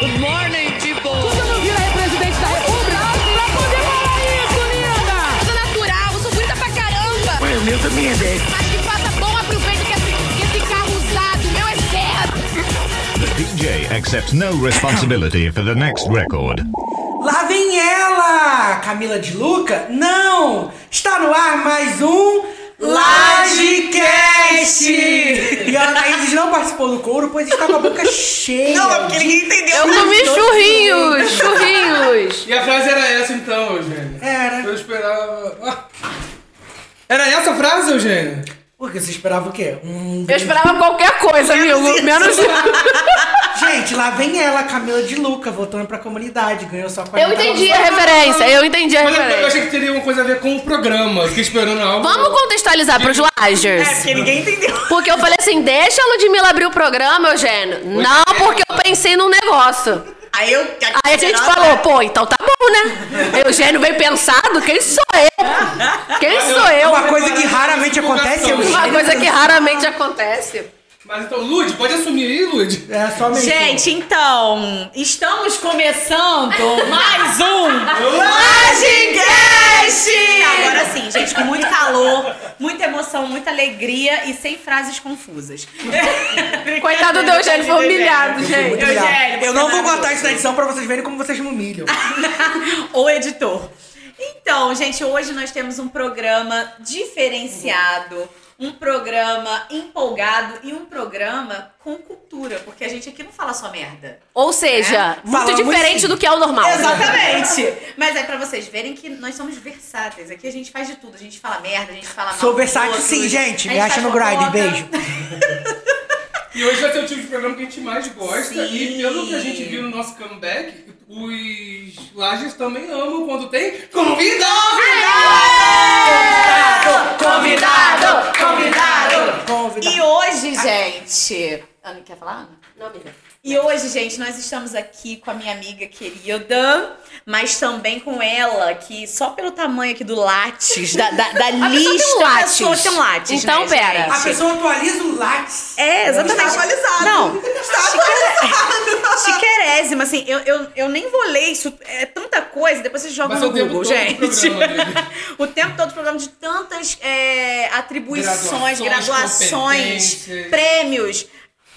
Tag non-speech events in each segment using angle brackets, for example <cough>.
Good morning, people! Você não vira aí presidente da república pra poder falar isso, linda! Eu sou natural, eu sou bonita pra caramba. Ué, o meu também é 10. Mas que faça bom aproveito que esse, esse carro usado, meu é zero. The DJ accepts no responsibility for the next record. Lá vem ela! Camila de Luca? Não! Está no ar mais um Lagecast! E a Anaíses não participou do couro, pois está com a boca cheia. Não, é porque ninguém entendeu. Eu comi churrinhos, churrinhos. E a frase era essa então, Eugênio? Era. Eu esperava. Ah. Era essa a frase, Eugênio? Por que você esperava o quê? Um... Eu esperava qualquer coisa, amigo. Menos <laughs> Gente, lá vem ela, Camila de Luca, voltando pra comunidade. Ganhou só 40 Eu entendi a referência, eu entendi a Mas eu, eu referência. achei que teria uma coisa a ver com o programa. Fiquei esperando algo. Vamos contextualizar pros É, Lagers. porque ninguém entendeu. Porque eu falei assim, deixa a Ludmilla abrir o programa, Eugênio. Não, porque eu pensei num negócio. Aí eu. Aí a gente falou, pô, então tá bom, né? Eugênio bem pensado, quem sou eu? Quem sou eu? Uma coisa que raramente acontece é o Uma coisa que raramente acontece. Mas então, Lud, pode assumir aí, Lud? É somente. Gente, então, estamos começando <laughs> mais um Lagecast! Agora sim, gente, com muito calor, muita emoção, muita alegria e sem frases confusas. Coitado do Eugênio, foi humilhado, gente. Eugênio, Eu não vou maravilhoso. cortar isso na edição pra vocês verem como vocês me humilham. <laughs> o editor. Então, gente, hoje nós temos um programa diferenciado, um programa empolgado e um programa com cultura, porque a gente aqui não fala só merda. Ou seja, muito Falamos diferente sim. do que é o normal. Exatamente. Mas é pra vocês verem que nós somos versáteis. Aqui a gente faz de tudo. A gente fala merda, a gente fala mal. Sou versátil outros, sim, gente. Me acha no fofoca. Beijo. <laughs> E hoje vai ser o tipo de programa que a gente mais gosta. Sim. E pelo que a gente viu no nosso comeback, os lajes também amam quando tem convidado! Convidado! Convidado! Convidado. E hoje, gente. Ana, quer falar, Ana? Não, amiga. E hoje, gente, nós estamos aqui com a minha amiga querida, mas também com ela, que só pelo tamanho aqui do látis, da, da, da <laughs> tem um lista, a látis. pessoa tem um látis, Então, né, pera. gente? A pessoa atualiza o Lattes. É, exatamente. Está atualizado. Não, <laughs> chiquerésima, assim, eu, eu, eu nem vou ler isso, é tanta coisa, depois vocês jogam Vai ser no o Google, gente. programa <laughs> o tempo todo do programa de tantas é, atribuições, Graduações, graduações, prêmios.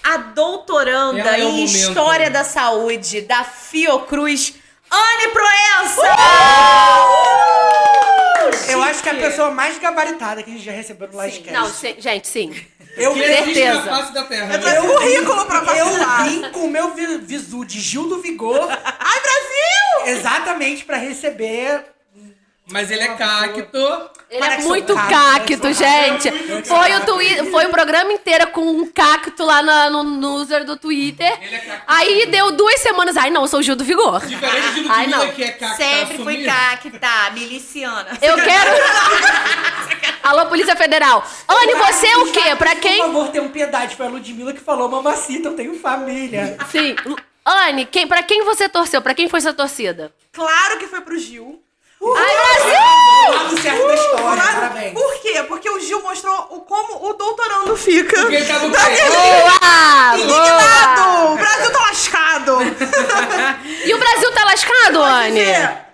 A doutoranda é o em momento. História da Saúde da Fiocruz, Anne Proença! Eu acho que é a pessoa mais gabaritada que a gente já recebeu no Livecast. Não, sim, gente, sim. eu, Que existe na certeza. face da terra. eu, né? currículo pra Eu vim com o meu vi- visu de Gil do Vigor. Ai, Brasil! Exatamente pra receber. Mas ele é cacto. Ele é que muito sou cacto, cacto, gente. cacto. Foi o, twi foi o programa inteiro com um cacto lá na- no, no user do Twitter. Ele é cacto. Aí deu duas semanas. Ai, não, eu sou o Gil do Vigor. Diferente de Ai, não. que é cacta Sempre fui cacta, miliciana. Eu quero. <laughs> Alô, Polícia Federal. Anne, você é o quê? Pra Por quem. favor, tenham piedade. Foi a Ludmilla que falou, mamacita, eu tenho família. Sim. Anne, quem, pra quem você torceu? Pra quem foi sua torcida? Claro que foi pro Gil. Ai, Brasil! Lado certo da história, Claro. parabéns. Por quê? Porque o Gil mostrou o, como o doutorando fica. Porque ele tá no Boa! Boa! Indignado! O Brasil tá lascado! <laughs> E o Brasil tá lascado, Anne?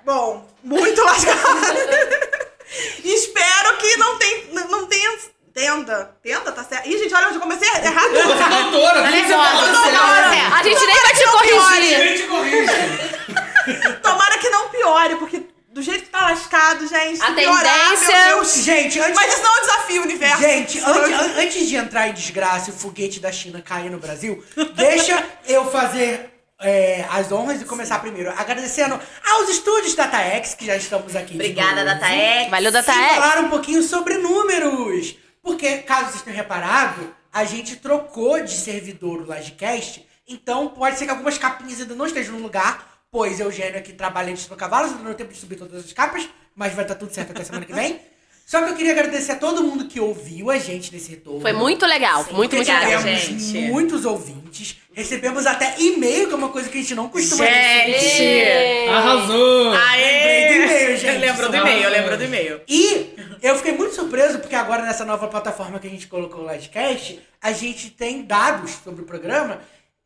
Bom, muito lascado. <laughs> Espero que não, tem, não tenha... Tenda. Tenda, tá certo. Ih, gente, olha onde eu comecei errado. Você é doutora, tudo que você fala Nervosa, tá certo. nervosa. A gente nem vai te Não corrigir. Ninguém te corrige. Tomara que não piore, porque do jeito que tá lascado, gente, A piorar, tendência- meu Deus. Gente, antes, Mas isso não é um desafio, universo. gente antes, an- antes de entrar em desgraça e o foguete da China cair no Brasil, deixa <laughs> eu fazer é, as honras e começar primeiro. Agradecendo aos estúdios DataX, que já estamos aqui. Obrigada. DataX. Valeu, E DataX. falar um pouquinho sobre números. Porque, caso vocês tenham reparado, a gente trocou de servidor o Lagecast. Então, pode ser que algumas capinhas ainda não estejam no lugar. Pois Eugênio aqui trabalha em cavalos, ainda não deu tempo de subir todas as capas. Mas vai estar tudo certo até semana que vem. Só que eu queria agradecer a todo mundo que ouviu a gente nesse retorno. Foi muito legal, muito, Porque muito legal. obrigada, gente. muitos ouvintes. Recebemos até e-mail, que é uma coisa que a gente não costuma Gente! receber. Arrasou! Lembrei do e-mail, gente. <laughs> Lembrou do e-mail, lembrou do e-mail. E eu fiquei muito surpreso porque agora nessa nova plataforma que a gente colocou o Livecast, a gente tem dados sobre o programa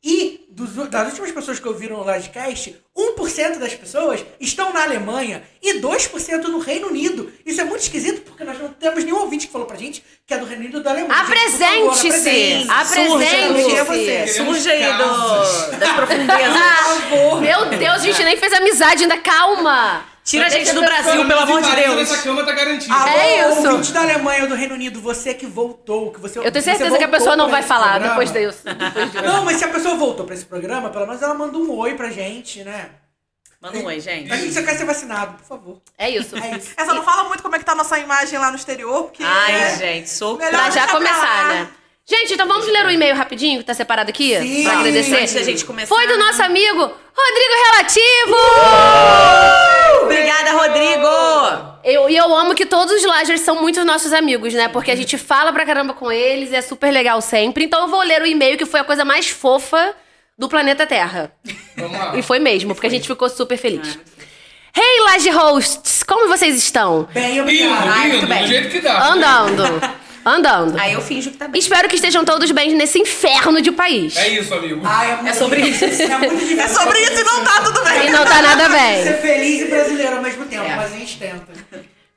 E dos- das últimas pessoas que ouviram o Lodcast, 1% das pessoas estão na Alemanha e 2% no Reino Unido. Isso é muito esquisito porque nós não temos nenhum ouvinte que falou pra gente que é do Reino Unido ou da Alemanha. Apresente-se! apresente-se. Surge aí do, das profundezas. <laughs> Meu Deus, a gente nem fez amizade ainda, calma! Tira a gente do Brasil, pelo amor de Deus. Essa cama tá garantida. Alô, É isso. ouvinte da Alemanha ou do Reino Unido, você que voltou, que você Eu tenho você certeza que a pessoa não pra vai falar programa. depois disso. Depois disso. Não, mas se a pessoa voltou pra esse programa, pelo menos ela manda um oi pra gente, né? Manda um oi, gente. A gente só quer ser vacinado, por favor. É isso. É isso. Essa não fala muito como é que tá a nossa imagem lá no exterior, porque. Ai, é- gente, sou Melhor Pra já pra começar, né? Gente, então vamos ler o e-mail rapidinho que tá separado aqui? Sim. Pra agradecer. Antes da gente começar. Foi do nosso amigo Rodrigo Relativo! Obrigada, Rodrigo! Eu, e eu amo que todos os Lagers são muitos nossos amigos, né? Porque a gente fala pra caramba com eles, é super legal sempre. Então eu vou ler o e-mail que foi a coisa mais fofa do planeta Terra. Vamos lá. E foi mesmo, porque a gente ficou super feliz. Hey, Laje Hosts! Como vocês estão? Bem, Lindo, obrigado. Ai, lindo, muito bem. do jeito que dá. Andando. Andando. Aí eu finjo que tá bem. Espero que estejam todos bem nesse inferno de país. É isso, amigo. Ai, é, muito sobre difícil. <laughs> É muito. É sobre isso e não tá tudo bem. E não tá nada bem. Ser feliz e brasileiro ao mesmo tempo, É. mas a gente tenta.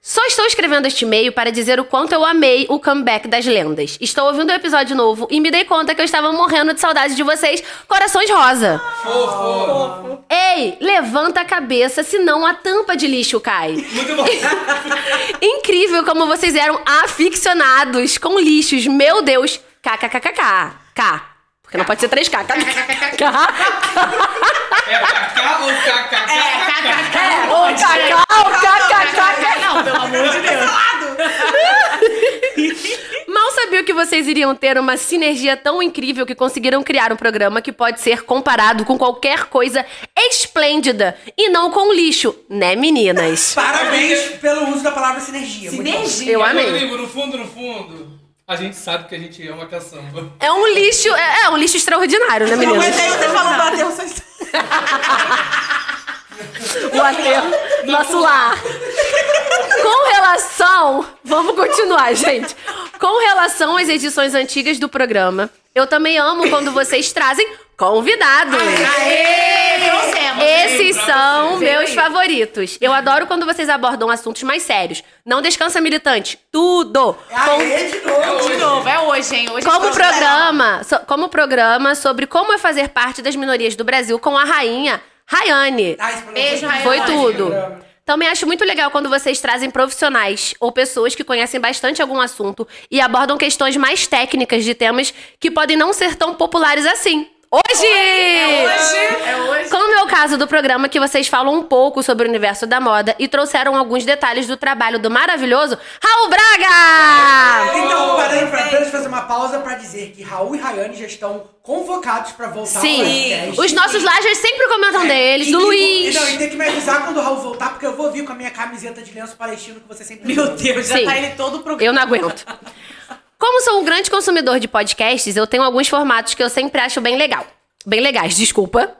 Só estou escrevendo este e-mail para dizer o quanto eu amei o comeback das lendas. Estou ouvindo o episódio novo e me dei conta que eu estava morrendo de saudade de vocês, corações rosa. Fofo. Ei, levanta a cabeça, senão a tampa de lixo cai. <laughs> Muito bom. <laughs> Incrível como vocês eram aficionados com lixos. Meu Deus. KKKKK. K. Porque não pode ser 3K. KKKK. É Kaká ou KKK? É, o KK, o KKKK. Não, pelo amor de Deus. Mal sabia que vocês iriam ter uma sinergia tão incrível que conseguiram criar um programa que pode ser comparado com qualquer coisa esplêndida e não com lixo, né, meninas? Parabéns pelo uso da palavra sinergia. Sinergia. Eu amei. No fundo, no fundo, a gente sabe que a gente é uma caçamba. É um lixo, é, é um lixo extraordinário, né, Eu meninas? aguentei vocês falando do aterro. O aterro, nosso lar. Com relação. Vamos continuar, gente. Com relação às edições antigas do programa, eu também amo quando vocês trazem convidados. Aê. Esses são meus favoritos. Eu adoro quando vocês abordam assuntos mais sérios. Não descansa militante. Tudo. Com- Aê, de novo. De novo, é hoje, hein? Hoje como é programa. so- como programa sobre como é fazer parte das minorias do Brasil com a rainha Rayane. Ah, Beijo, foi Rayane. Foi tudo. Também acho muito legal quando vocês trazem profissionais ou pessoas que conhecem bastante algum assunto e abordam questões mais técnicas de temas que podem não ser tão populares assim. Hoje! Hoje, é hoje. Como é o caso do programa que vocês falam um pouco sobre o universo da moda e trouxeram alguns detalhes do trabalho do maravilhoso Raul Braga! Então, parei pra apenas fazer uma pausa pra dizer que Raul e Rayane já estão convocados pra voltar ao Sim, podcast. os nossos lajers sempre comentam deles, E do Luiz. e Não, e tem que me avisar quando o Raul voltar, porque eu vou vir com a minha camiseta de lenço palestino que você sempre Meu usa. Deus, já Sim. tá ele todo o programa. Eu não aguento. <laughs> Como sou um grande consumidor de podcasts, eu tenho alguns formatos que eu sempre acho bem legal. Bem legais, <laughs> desculpa.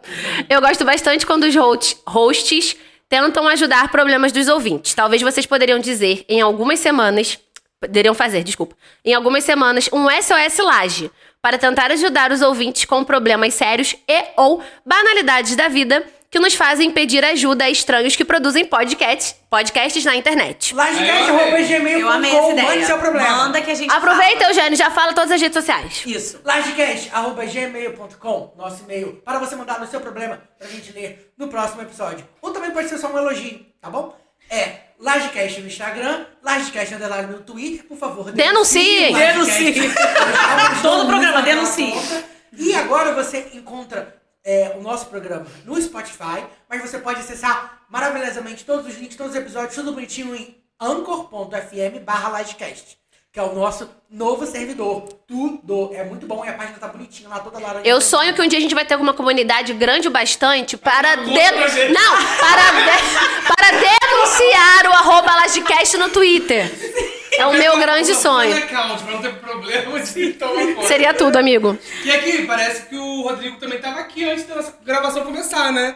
Eu gosto bastante quando os host- hosts tentam ajudar problemas dos ouvintes. Talvez vocês poderiam dizer em algumas semanas, poderiam fazer, desculpa, em algumas semanas um SOS Laje para tentar ajudar os ouvintes com problemas sérios e ou banalidades da vida que nos fazem pedir ajuda a estranhos que produzem podcasts, podcasts na internet. Ideia. mande seu problema. Manda que a gente Aproveita, fala. Eugênio, já fala todas as redes sociais. Isso. Lagecast.gmail.com, nosso e-mail, para você mandar o seu problema pra gente ler no próximo episódio. Ou também pode ser só um elogio, tá bom? É Lagecast no Instagram, Lagecast underline no Twitter, por favor. O. Denunciem. Estamos Todo muito programa, denuncie. E agora você encontra é, o nosso programa no Spotify, mas você pode acessar maravilhosamente todos os links, todos os episódios, tudo bonitinho em anchor.fm barra que é o nosso novo servidor. Tudo. É muito bom e a página tá bonitinha lá, toda laranja. Eu sonho que um dia a gente vai ter uma comunidade grande o bastante para não para de- <laughs> para denunciar o arroba Lagecast no Twitter. <laughs> É o meu grande sonho. Account, pra não ter problema de <laughs> tomar conta. Seria tudo, amigo. E aqui, parece que o Rodrigo também tava aqui antes da nossa gravação começar, né?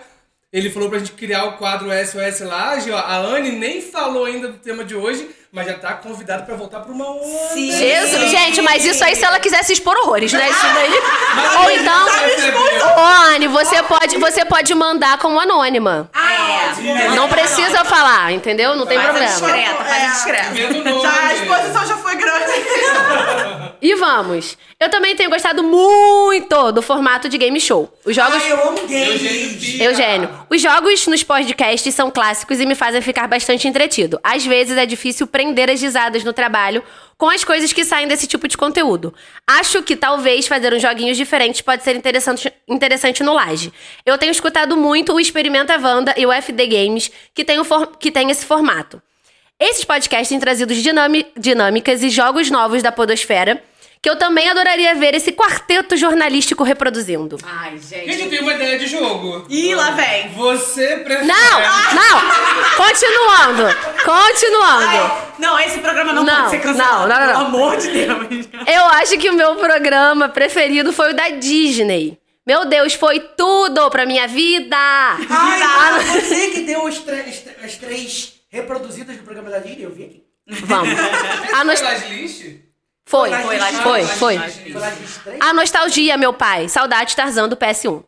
Ele falou pra gente criar o quadro SOS Laje. Ó, a Anne nem falou ainda do tema de hoje, mas já tá convidada pra voltar pra uma outra. Sim. Jesus, gente, mas isso aí se ela quiser se expor horrores, né? Isso daí. <laughs> Mas Ou gente então. Ô, Anne, você pode, você pode mandar como anônima. É. Não precisa falar, entendeu? Não tem Faz a problema. discreta, faz a É. discreta. Vendo o nome. Já, a exposição já foi grande. <laughs> E vamos. Eu também tenho gostado muito do formato de game show. Os jogos. Ai, eu amo games. Eugênio, os jogos nos podcasts são clássicos e me fazem ficar bastante entretido. Às vezes é difícil prender as risadas no trabalho com as coisas que saem desse tipo de conteúdo. Acho que talvez fazer uns joguinhos diferentes pode ser interessante, interessante no Laje. Eu tenho escutado muito o Experimenta Wanda e o FD Games, que tem, o for- que tem esse formato. Esses podcasts têm trazido dinâmicas e jogos novos da podosfera, que eu também adoraria ver esse quarteto jornalístico reproduzindo. Ai, Gente, eu gente. tenho uma ideia de jogo. Ih, lá vem. Você prefere... Não, não. Continuando, continuando. Não, esse programa não, Não, pode ser cancelado. não, não, não. Pelo amor de Deus. Eu acho que o meu programa preferido foi o da Disney. Meu Deus, foi tudo pra minha vida. Ai, Ah, foi você que deu as, três- as três reproduzidas do programa da Disney, eu vi aqui. Vamos. <laughs> A nos... Foi, Foi foi, foi? A nostalgia, meu pai. Saudade Tarzan do PS1.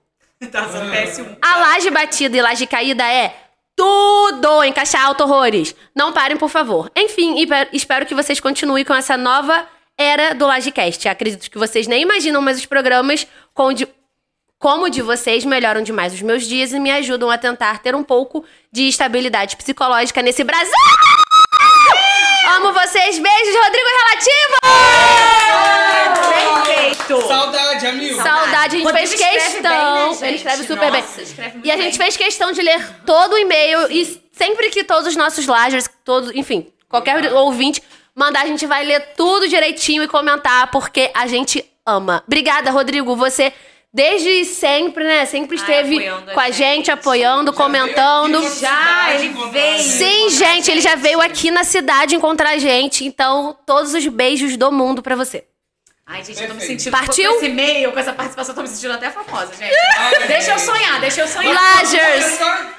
Tá sendo péssimo. A laje batida e laje caída é tudo em caixa alto horrores. Não parem, por favor. Enfim, espero que vocês continuem com essa nova era do Lagecast. Acredito que vocês nem imaginam, mas os programas com de- como o de vocês melhoram demais os meus dias e me ajudam a tentar ter um pouco de estabilidade psicológica nesse Brasil. Amo vocês. Beijos, Rodrigo Relativo! Perfeito. Saudade, amigo. Saudade, a gente Rodrigo fez questão. bem, né, gente? Ele escreve super Nossa, bem. escreve muito E a gente bem. fez questão de ler todo o e-mail e sempre que todos os nossos lagers, todos, enfim, qualquer ouvinte mandar, a gente vai ler tudo direitinho e comentar porque a gente ama. Obrigada, Rodrigo. Você desde sempre, né? Sempre esteve apoiando a com a gente, gente. apoiando, comentando. veio Já, ele veio. Sim, gente, ele já veio aqui na cidade encontrar a gente. Então, todos os beijos do mundo pra você. Ai, gente, eu tô me Perfeito. sentindo. Partiu? Com esse e-mail, com essa participação, eu tô me sentindo até famosa, gente. <laughs> deixa eu sonhar, deixa eu sonhar.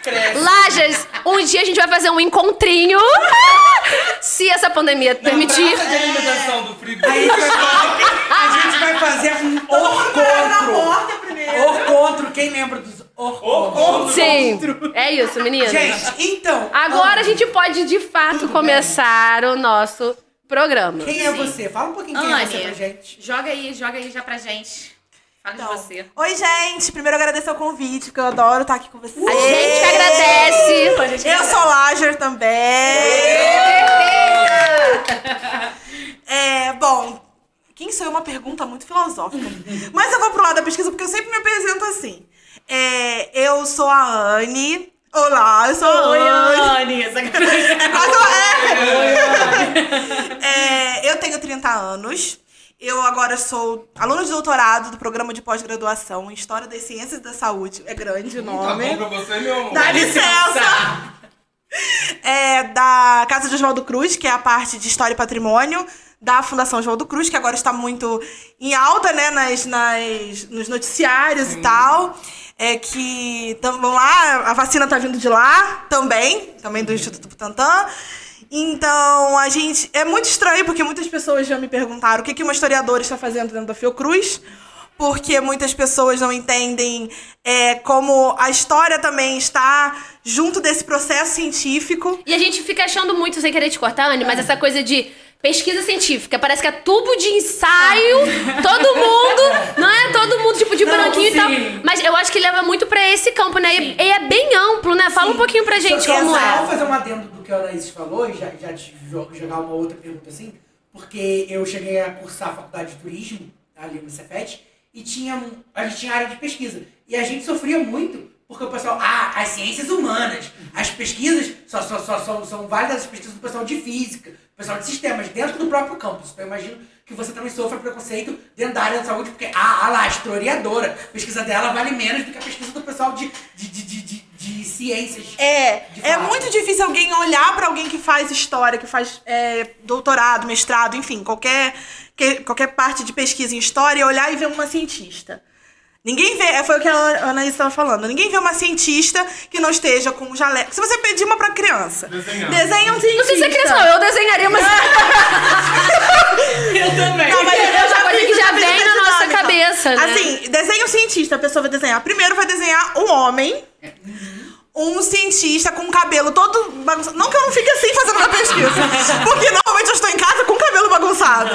Cresce. Lajas, um dia a gente vai fazer um encontrinho. <laughs> Se essa pandemia permitir. Praça de alimentação do frigorífico. A gente vai, a gente vai fazer um orcontro. Porta primeiro. Orcontro, quem lembra dos orcontros? Sim. É isso, meninas. Gente, então. Agora a gente pode de fato começar o nosso programa. Quem é você? Fala um pouquinho quem é você Anne, pra gente. joga aí, joga aí já pra gente. Fala Então, de você. Oi, gente. Primeiro agradecer o convite, porque eu adoro estar aqui com vocês. A gente que agradece. A gente Eu sou Lager também. <laughs> É, bom, quem sou eu? Uma pergunta muito filosófica. Mas eu vou pro lado da pesquisa porque eu sempre me apresento assim. É, eu sou a Anne. Olá, eu sou a Oi, Anne. Essa É quase uma- é. É, eu tenho 30 anos. Eu agora sou aluna de doutorado do programa de pós-graduação em História das Ciências e da Saúde. É grande o Tá nome. bom pra você, meu amor? Dá licença! É da Casa de Oswaldo Cruz, que é a parte de História e Patrimônio da Fundação Oswaldo Cruz, que agora está muito em alta, né, nas, nas, nos noticiários e tal. É que, vamos lá, a vacina tá vindo de lá também, também do Instituto Butantan. Então, a gente. É muito estranho, porque muitas pessoas já me perguntaram o que, que uma historiadora está fazendo dentro da Fiocruz porque muitas pessoas não entendem é, como a história também está junto desse processo científico. E a gente fica achando muito, sem querer te cortar, Anne, mas essa coisa de pesquisa científica. Parece que é tubo de ensaio, todo mundo, não é? Todo mundo, tipo, de Não, branquinho e tal. sim. Mas eu acho que leva muito pra esse campo, né? E, e é bem amplo, né? Fala um pouquinho pra gente Só como é. Vou fazer um adendo do que a Anaís falou e já, já te jo- jogar uma outra pergunta assim, porque eu cheguei a cursar a faculdade de turismo ali no Cefet e tinha, um- a gente tinha área de pesquisa. E a gente sofria muito, porque o pessoal, ah, as ciências humanas, as pesquisas só, só, só, são, são válidas as pesquisas do pessoal de física, do pessoal de sistemas, dentro do próprio campus. Então eu imagino que você também sofra preconceito dentro da área da saúde, porque, ah, ah lá, a historiadora, a pesquisa dela vale menos do que a pesquisa do pessoal de, de, de, de, de, ciências. É, é muito difícil alguém olhar para alguém que faz história, que faz é, doutorado, mestrado, enfim, qualquer, que- qualquer parte de pesquisa em história, olhar e ver uma cientista. Ninguém vê, é, foi o que a Anaís estava falando. Ninguém vê uma cientista que não esteja com um jaleco. Se você pedir uma pra criança, desenha um cientista. Não sei se é criança, não. Eu desenharia, mas. <laughs> Eu também. Não, mas eu É uma já coisa que já vem na nossa dinâmica. cabeça, né? Assim, desenha um cientista, a pessoa vai desenhar. Primeiro vai desenhar um homem, um cientista com cabelo todo bagunçado. Não que eu não fique assim fazendo minha pesquisa, porque normalmente eu estou em casa com cabelo bagunçado.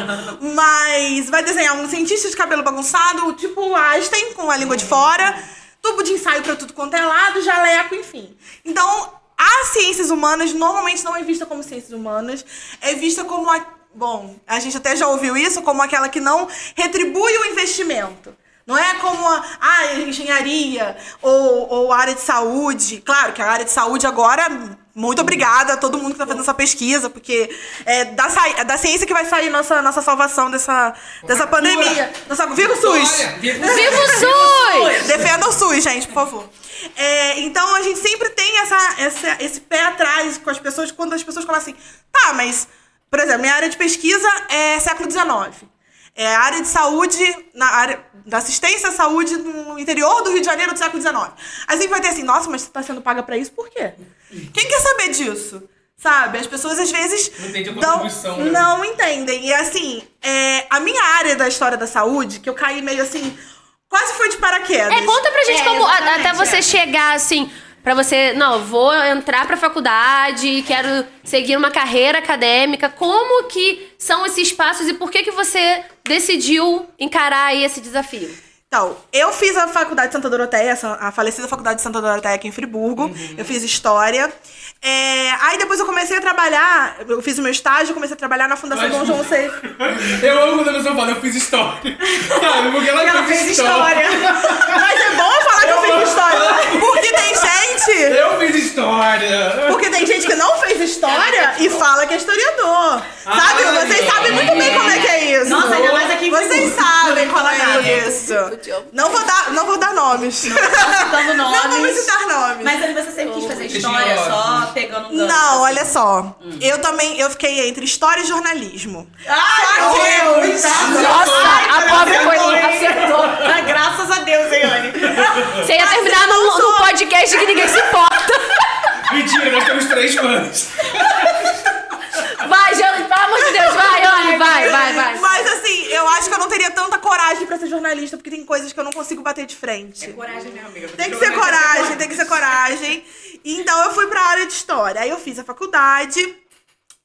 Mas vai desenhar um cientista de cabelo bagunçado, tipo Einstein, com a língua de fora, tubo de ensaio pra tudo quanto é lado, jaleco, enfim. Então, as ciências humanas normalmente não é vista como ciências humanas, é vista como a. Bom, a gente até já ouviu isso, como aquela que não retribui o investimento. Não é como a, a engenharia ou, ou a área de saúde. Claro que a área de saúde agora, muito obrigada a todo mundo que está fazendo essa pesquisa, porque é da, é da ciência que vai sair nossa, nossa salvação dessa, dessa pandemia. Nossa, viva o SUS! Viva o SUS! Defenda o SUS, gente, por favor. É, então a gente sempre tem essa, essa- esse pé atrás com as pessoas quando as pessoas falam assim, tá, mas, por exemplo, minha área de pesquisa é século XIX. É a área de saúde, na área da assistência à saúde no interior do Rio de Janeiro do século XIX. Aí sempre vai ter assim, nossa, mas você tá sendo paga pra isso por quê? Quem quer saber disso? Sabe? As pessoas às vezes Não entende a dão- contribuição, né? não entendem. E assim, é, a minha área da história da saúde, que eu caí meio assim, quase foi de paraquedas. É, conta pra gente É, como. Até você é. chegar assim. Pra você, não, vou entrar pra faculdade, quero seguir uma carreira acadêmica. Como que são esses passos e por que que você decidiu encarar esse desafio? Então, eu fiz a faculdade de Santa Doroteia, a falecida faculdade de Santa Doroteia aqui em Friburgo. Uhum. Eu fiz história. É, aí depois eu comecei a trabalhar, eu fiz o meu estágio, comecei a trabalhar na Fundação Mas- Dom João VI. <laughs> Eu amo quando a pessoa fala, eu fiz história. <laughs> Sabe, porque ela, Ela fez história. Mas é bom falar que eu fiz história. Porque tem gente. Eu fiz história. Porque tem gente que não fez história e fala que é historiador. Sabe? Ah, Vocês não. sabem muito bem como é que é isso. Nossa, ainda mais aqui em Vocês sabem como Não é fala nada. isso. Não vou dar, não vou dar nomes. Citando <laughs> Não vou nomes. citar nomes. Mas aí você sempre quis fazer história só pegando um gancho. Não, assim. olha só. Eu também, eu fiquei entre história e jornalismo. Ai, que- Deus! Nossa, a pobre coisinha acertou. Ah, Graças a Deus, hein, Anne? Você ia terminar não num, podcast que ninguém se importa. Mentira, nós temos três fãs. Vai, Jane, amor de Deus, vai, Anne, vai, vai, vai. Mas assim, eu acho que eu não teria tanta coragem pra ser jornalista, porque tem coisas que eu não consigo bater de frente. Coragem, minha amiga. Tem que ser coragem, tem que ser coragem. Então eu fui pra área de história. Aí eu fiz a faculdade.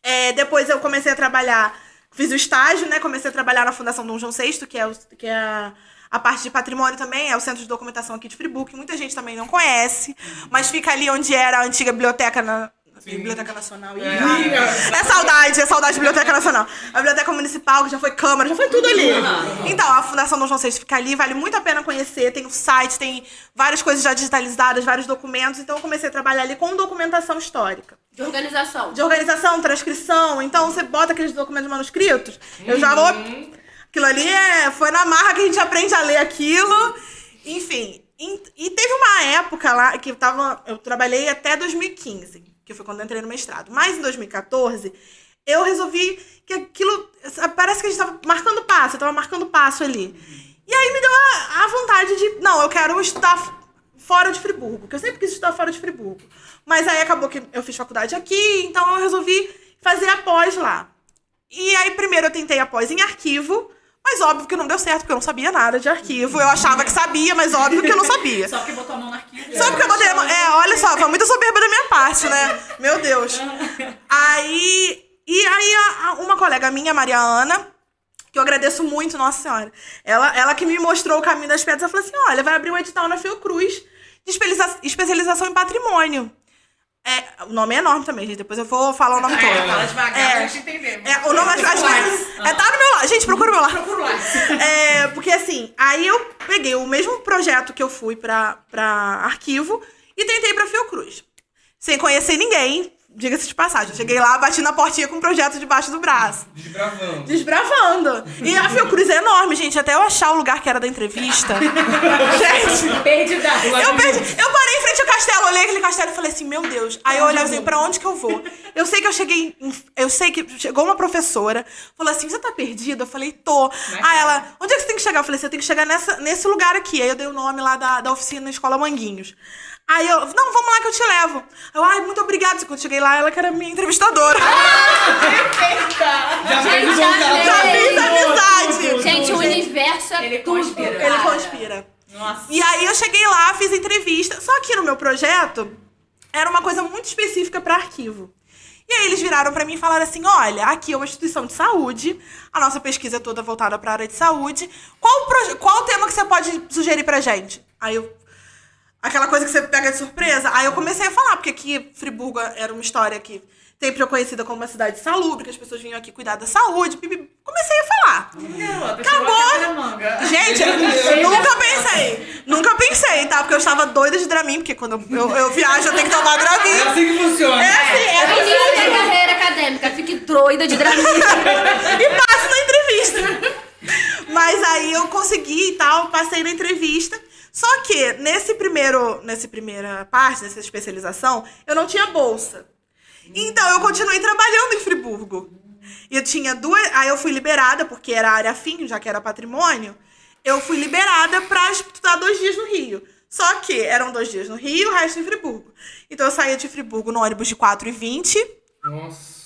é, depois eu comecei a trabalhar, fiz o estágio, né? Comecei a trabalhar na Fundação Dom João VI, que é, o, que é a, a parte de patrimônio também, é o centro de documentação aqui de Friburgo, que muita gente também não conhece, mas fica ali onde era a antiga biblioteca na. Biblioteca Nacional. É. É saudade, é saudade de Biblioteca Nacional. A Biblioteca Municipal, que já foi Câmara, já foi tudo ali. Então, a Fundação Dom João VI fica ali, vale muito a pena conhecer. Tem o site, tem várias coisas já digitalizadas, vários documentos. Então, eu comecei a trabalhar ali com documentação histórica. De organização. De organização, transcrição. Então, você bota aqueles documentos manuscritos, eu já vou... Aquilo ali é, foi na marra que a gente aprende a ler aquilo. Enfim, e e teve uma época lá que eu tava. Eu trabalhei até 2015, que foi quando eu entrei no mestrado. Mas em 2014, eu resolvi que aquilo. Parece que a gente tava marcando passo, eu tava marcando passo ali. E aí me deu a, a vontade de. Não, eu quero estudar fora de Friburgo, que eu sempre quis estudar fora de Friburgo. Mas aí acabou que eu fiz faculdade aqui, então eu resolvi fazer a pós lá. E aí, primeiro eu tentei a pós em arquivo, mas óbvio que não deu certo, porque eu não sabia nada de arquivo. Eu achava que sabia, mas óbvio que eu não sabia. Só porque botou a mão no arquivo. Só porque eu botei a mão. É, olha só, foi muita soberba da minha parte, né? Meu Deus. Aí. E aí, uma colega minha, Maria Ana, que eu agradeço muito, nossa senhora. Ela, ela que me mostrou o caminho das pedras, ela falou assim: olha, vai abrir um edital na Fiocruz de especialização em patrimônio. É, o nome é enorme também, gente. Depois eu vou falar o nome todo. É, fala devagar É. pra gente entender. É, o nome vezes. É, tá no meu lado. Gente, procura o meu lado. Procura lá. É, porque assim, aí eu peguei o mesmo projeto que eu fui pra, pra arquivo e tentei pra Fiocruz. Sem conhecer ninguém, diga-se de passagem. Eu cheguei lá, bati na portinha com o projeto debaixo do braço. Desbravando. Desbravando. E a Fiocruz é enorme, gente. Até eu achar o lugar que era da entrevista. <laughs> gente, Perdida. eu, perdi, eu parei em frente ao castelo olhei aquele castelo e falei assim, meu Deus. Aí eu olhava assim, pra onde que eu vou? Eu sei que eu cheguei. em- Eu sei que chegou uma professora, falou assim: você tá perdida? Eu falei, tô. Aí ela, onde é que você tem que chegar? Eu falei assim, eu tenho que chegar nessa, nesse lugar aqui. Aí eu dei o nome lá da, da oficina Escola Manguinhos. Aí eu, não, vamos lá que eu te levo. Eu, ai, muito obrigada. Quando eu cheguei lá, ela que era minha entrevistadora. Já fez Gente, um contato. Já fiz amizade. Gente, o universo é Ele tudo. conspira. Ele conspira. Nossa. E aí eu cheguei lá, fiz entrevista. Só que no meu projeto era uma coisa muito específica para arquivo. E aí eles viraram para mim e falaram assim: "Olha, aqui é uma instituição de saúde. A nossa pesquisa é toda voltada para área de saúde. Qual qual o tema que você pode sugerir pra gente?" Aí eu aquela coisa que você pega de surpresa. Aí eu comecei a falar, porque aqui Friburgo era uma história que sempre é conhecida como uma cidade salubre, que as pessoas vinham aqui cuidar da saúde. pipi. Comecei a falar. Acabou. Gente, eu nunca pensei. Nunca pensei, tá? Porque eu estava doida de Dramin, porque quando eu, eu viajo eu tenho que tomar É Dramin. assim que funciona. É assim, é É o início da carreira acadêmica. Fique doida de Dramin. <laughs> e passo na entrevista. Mas aí eu consegui e tal, passei na entrevista. Só que nesse primeiro, nessa primeira parte, nessa especialização, eu não tinha bolsa. Então eu continuei trabalhando em Friburgo. E eu tinha duas. Aí eu fui liberada, porque era área fim, já que era patrimônio. Eu fui liberada pra estudar dois dias no Rio. Só que eram dois dias no Rio e o resto em Friburgo. Então eu saía de Friburgo no ônibus de 4h20. Nossa.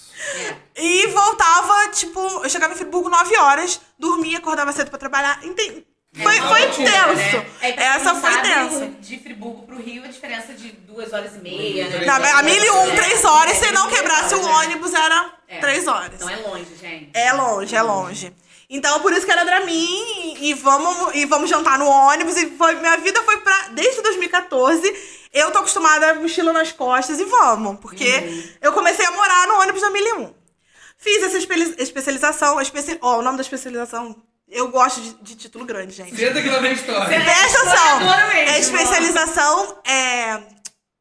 E voltava, tipo, eu chegava em Friburgo 9 horas, dormia, acordava cedo pra trabalhar. Enten- Foi, foi tenso. É, pra quem Essa foi tensa. De Friburgo pro Rio, a diferença de duas horas e meia, né? Na, a mil e um, três horas, se não quebrasse o ônibus, era É. três horas. Então é longe, gente. É longe, é longe. Então, por isso que era Dramin, e vamos, e vamos jantar no ônibus, e foi, minha vida foi pra, desde 2014, eu tô acostumada a mochila nas costas, e vamos, porque eu comecei a morar no ônibus da 1001. Fiz essa espe- especialização, especi, ó, o nome da especialização, eu gosto de, de título grande, gente. Senta que lá vem história. Presta atenção. É especialização é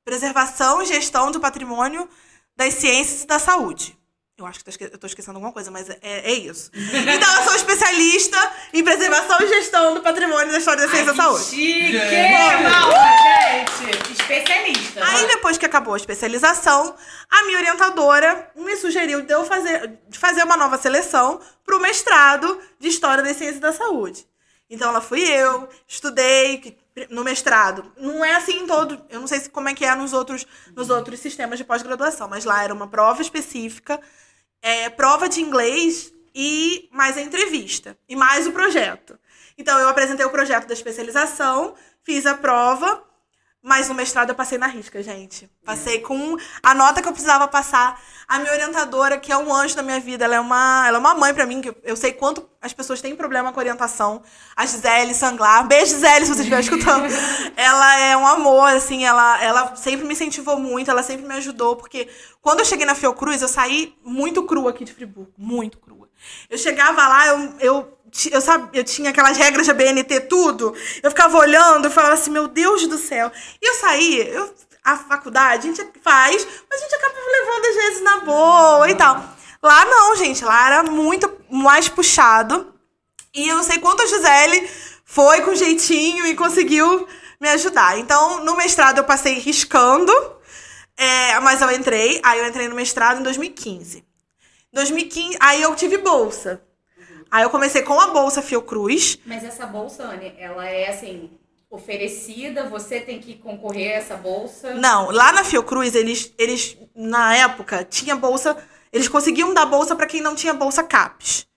preservação e gestão do patrimônio das ciências e da saúde. Eu acho que eu tô esquecendo alguma coisa, mas é, é isso. Então, eu sou especialista em preservação e gestão do patrimônio da história da ciência e da saúde. Chique! Gente. Palma, gente! Especialista. Aí, depois que acabou a especialização, a minha orientadora me sugeriu de eu fazer, de fazer uma nova seleção para o mestrado de História das Ciências da Saúde. Então, lá fui eu, estudei no mestrado. Não é assim em todo... Eu não sei se, como é que é nos outros, nos outros sistemas de pós-graduação, mas lá era uma prova específica, é, prova de inglês e mais a entrevista. E mais o projeto. Então, eu apresentei o projeto da especialização, fiz a prova, mas no mestrado eu passei na risca, gente. Passei com a nota que eu precisava passar. A minha orientadora, que é um anjo da minha vida, ela é uma, ela é uma mãe pra mim, que eu sei quanto as pessoas têm problema com orientação. A Gisele Sanglar. Beijo, Gisele, se você estiver escutando. <laughs> ela é um amor, assim, ela, ela sempre me incentivou muito, ela sempre me ajudou, porque quando eu cheguei na Fiocruz, eu saí muito crua aqui de Friburgo. Muito crua. Eu chegava lá, eu, eu, eu, eu tinha aquelas regras da BNT, tudo. Eu ficava olhando e falava assim, meu Deus do céu. E eu saí, eu, a faculdade a gente faz, mas a gente acaba levando às vezes na boa e tal. Lá não, gente, lá era muito mais puxado. E eu não sei quanto a Gisele foi com jeitinho e conseguiu me ajudar. Então, no mestrado eu passei riscando, é, mas eu entrei. Aí eu entrei no mestrado em 2015. 2015, aí eu tive bolsa. Aí eu comecei com a bolsa Fiocruz. Mas essa bolsa, Anne, ela é assim, oferecida, você tem que concorrer a essa bolsa. Não, lá na Fiocruz, eles, eles na época, tinha bolsa. Eles conseguiam dar bolsa para quem não tinha bolsa CAPES.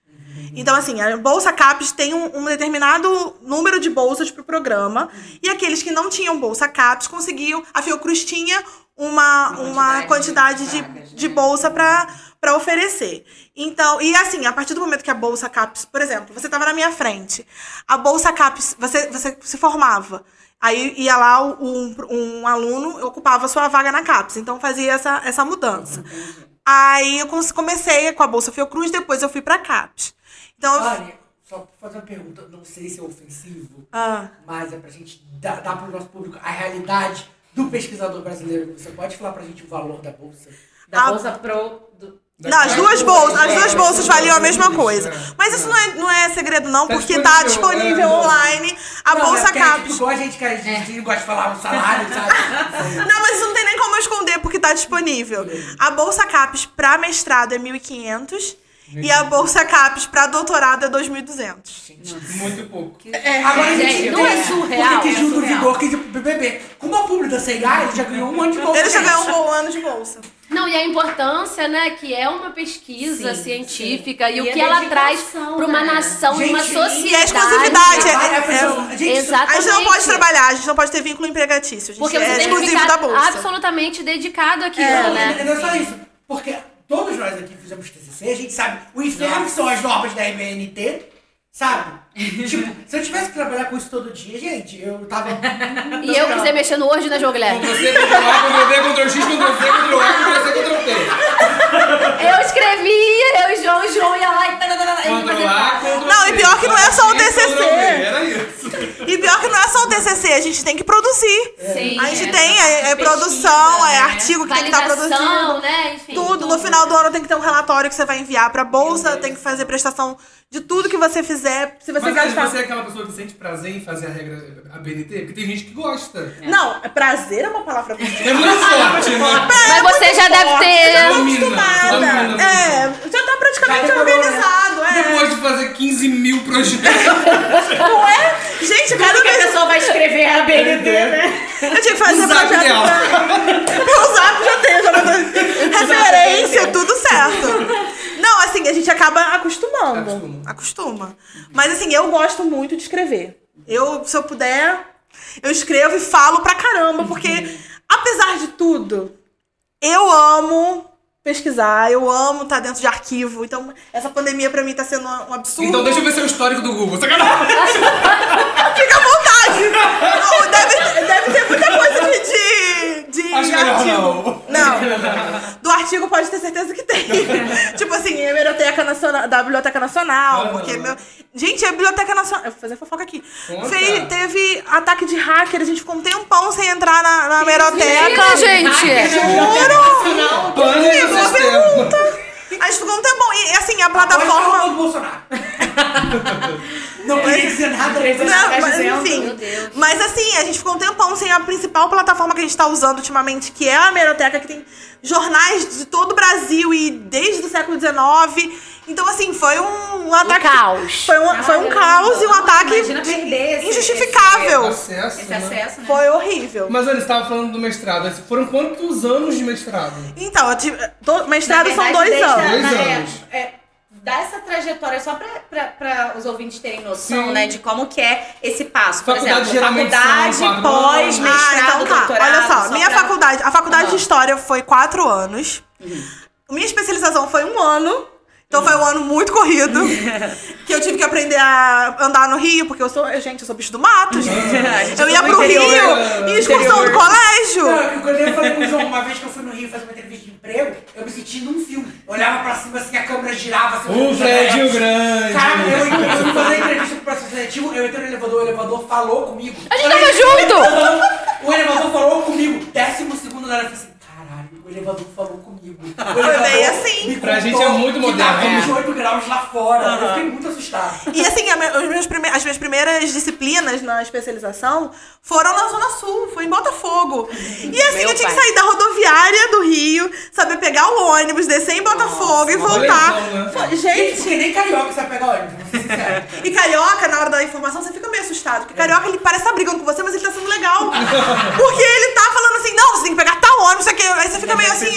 Então, assim, a Bolsa CAPES tem um, um determinado número de bolsas para o programa. E aqueles que não tinham Bolsa CAPES conseguiam. A Fiocruz tinha uma, uma quantidade de, vagas, de né? bolsa para oferecer. Então, e assim, a partir do momento que a Bolsa CAPES, por exemplo, você estava na minha frente, a Bolsa CAPES, você, você se formava. Aí ia lá um, um aluno ocupava a sua vaga na CAPES. Então fazia essa, essa mudança. Aí eu comecei com a Bolsa Fiocruz, depois eu fui pra CAPES. Então, Olha, só pra fazer uma pergunta, não sei se é ofensivo, Ah. mas é pra gente dar, dar pro nosso público a realidade do pesquisador brasileiro. Você pode falar pra gente o valor da bolsa? Da A- bolsa pro. do- Não, as duas bolsas, as duas bolsas valiam a mesma coisa. Mas isso não é, não é segredo, não, Tá porque tá disponível, é. online a Não, é bolsa porque é CAPES. igual a gente que a gente gosta de falar o salário, sabe? <laughs> Não, mas isso não tem nem como eu esconder, porque tá disponível. A bolsa CAPES pra mestrado é 1.500 e a bolsa CAPES pra doutorado é 2.200. Muito pouco. Agora a gente Gente, não é surreal, Por que que é surreal. Vigor ir pro BBB? Com uma publi da CIA, ele já ganhou um monte de bolsa. Ele já ganhou um bom ano de bolsa. Não, e a importância, né, que é uma pesquisa científica e, E o que ela traz para uma né? nação, Gente, uma sociedade. E a exclusividade é, é- a pessoa- gente, Exatamente. A gente não pode trabalhar, a gente não pode ter vínculo empregatício. A gente Porque você é exclusivo da bolsa. absolutamente dedicado àquilo, Não, né? e não é só isso. Porque todos nós aqui fizemos TCC, a gente sabe o inferno que são as normas da MNT, sabe? <laughs> tipo, se eu tivesse que trabalhar com isso todo dia, gente, eu tava... <laughs> E eu quiser mexer no Word, né, João Guilherme? Ctrl C, Ctrl A, Ctrl V, Ctrl X, Ctrl C, Ctrl A, Ctrl C, Ctrl T. Eu escrevia, eu e o João, o João ia lá e... Ctrl fazia- A, Ctrl Não, e pior que não é só o TCC. Era isso. E pior que não é só o TCC, a gente tem que produzir. Sim, A gente é. tem, é, é produção, é artigo que tem que estar produzindo. Validação, né? Enfim. Tudo. No final do ano tem que ter um relatório que você vai enviar pra bolsa, tem que fazer prestação de tudo que você fizer. Se você Mas gastar. você é aquela pessoa que sente prazer em fazer a regra a BNT? Porque tem gente que gosta. Não, é prazer é uma palavra muito É muito forte, né? Mas você já deve ter... Domina, acostumada. domina, É, já tá praticamente Já decorou, organizado. É. Depois de fazer 15 mil projetos. Não é? <laughs> Gente, cada Quando que a vez. pessoa vai escrever a BNT, né? Eu tinha que fazer O zap projeto dela. pra... Meu zap já tem, <laughs> já botou <laughs> referência, tudo certo. Não, assim, a gente acaba acostumando. Acostuma. Acostuma. Mas assim, eu gosto muito de escrever. Eu, se eu puder, eu escrevo e falo pra caramba, porque apesar de tudo, eu amo pesquisar, eu amo estar dentro de arquivo. Então, essa pandemia pra mim tá sendo um absurdo. Então deixa eu ver seu histórico do Google. Sacanagem. <laughs> Fica à vontade! Não, deve, deve ter muita coisa de, de, de Acho artigo. não. Do artigo pode ter certeza que tem. <laughs> tipo assim, a biblioteca nacional, da Biblioteca Nacional, Aham. porque meu. Gente, a Biblioteca Nacional. Eu vou fazer fofoca aqui. Fez- teve ataque de hacker, a gente ficou um tempão sem entrar na, na Mentira, hemeroteca. gente! Juro! Sistema. pergunta! A gente ficou um tempão. E assim, a plataforma. do Bolsonaro. <laughs> não queria dizer nada. Não, mas, dizendo. enfim. Mas assim, a gente ficou um tempão sem a principal plataforma que a gente tá usando ultimamente, que é a Hemeroteca, que tem jornais de todo o Brasil e desde o século XIX. Então, assim, foi um, um ataque. caos. Foi um, foi um caos e um ataque Imagina perder esse- injustificável. Acesso, Esse né? acesso, né? Foi horrível. Mas olha, você estava falando do mestrado. Foram quantos anos de mestrado? Então, eu tive, mestrado Na são verdade, dois a- anos. Dois é, anos. é, dá essa trajetória só pra os ouvintes terem noção, Sim. né, de como que é esse passo. Por Faculdade exemplo, geralmente faculdade, são pós, mestrado, ah, então tá. doutorado. Olha só, só minha pra- faculdade, a faculdade de Ah. história foi quatro anos. Minha especialização foi um ano. Então foi um ano muito corrido. <laughs> que eu tive que aprender a andar no Rio, porque eu sou, gente, eu sou bicho do mato, gente. <laughs> Eu ia pro Rio interior, em excursão do colégio. Não, eu- quando eu falei com o João, uma vez que eu fui no Rio fazer uma entrevista de emprego, eu me senti num filme. Eu olhava pra cima assim, a câmera girava assim. Um prédio grande. Cara, eu, eu fui fazer entrevista pro processo seletivo, eu entrei no elevador, o elevador falou comigo. A gente tava junto! O elevador falou comigo. Décimo segundo da hora, eu falei assim, elevador falou comigo. <laughs> O Foi elevador bem assim. me Pra gente é muito que moderno, é. 28 graus lá fora. Eu fiquei muito assustado. E assim, a me- os meus prime- as minhas primeiras disciplinas na especialização foram na Zona Sul, foi em Botafogo. E assim, Meu eu tinha que pai. sair da rodoviária do Rio, saber pegar o ônibus, descer em Botafogo e uma voltar. lesão, né? Gente, nem carioca sabe pegar ônibus. E carioca, na hora da informação, você fica meio assustado. Porque carioca, ele parece estar brigando com você, mas ele tá sendo legal. <laughs> Porque ele tá falando assim, não, você tem que pegar tal ônibus, isso aqui. Aí você fica meio <laughs> assim.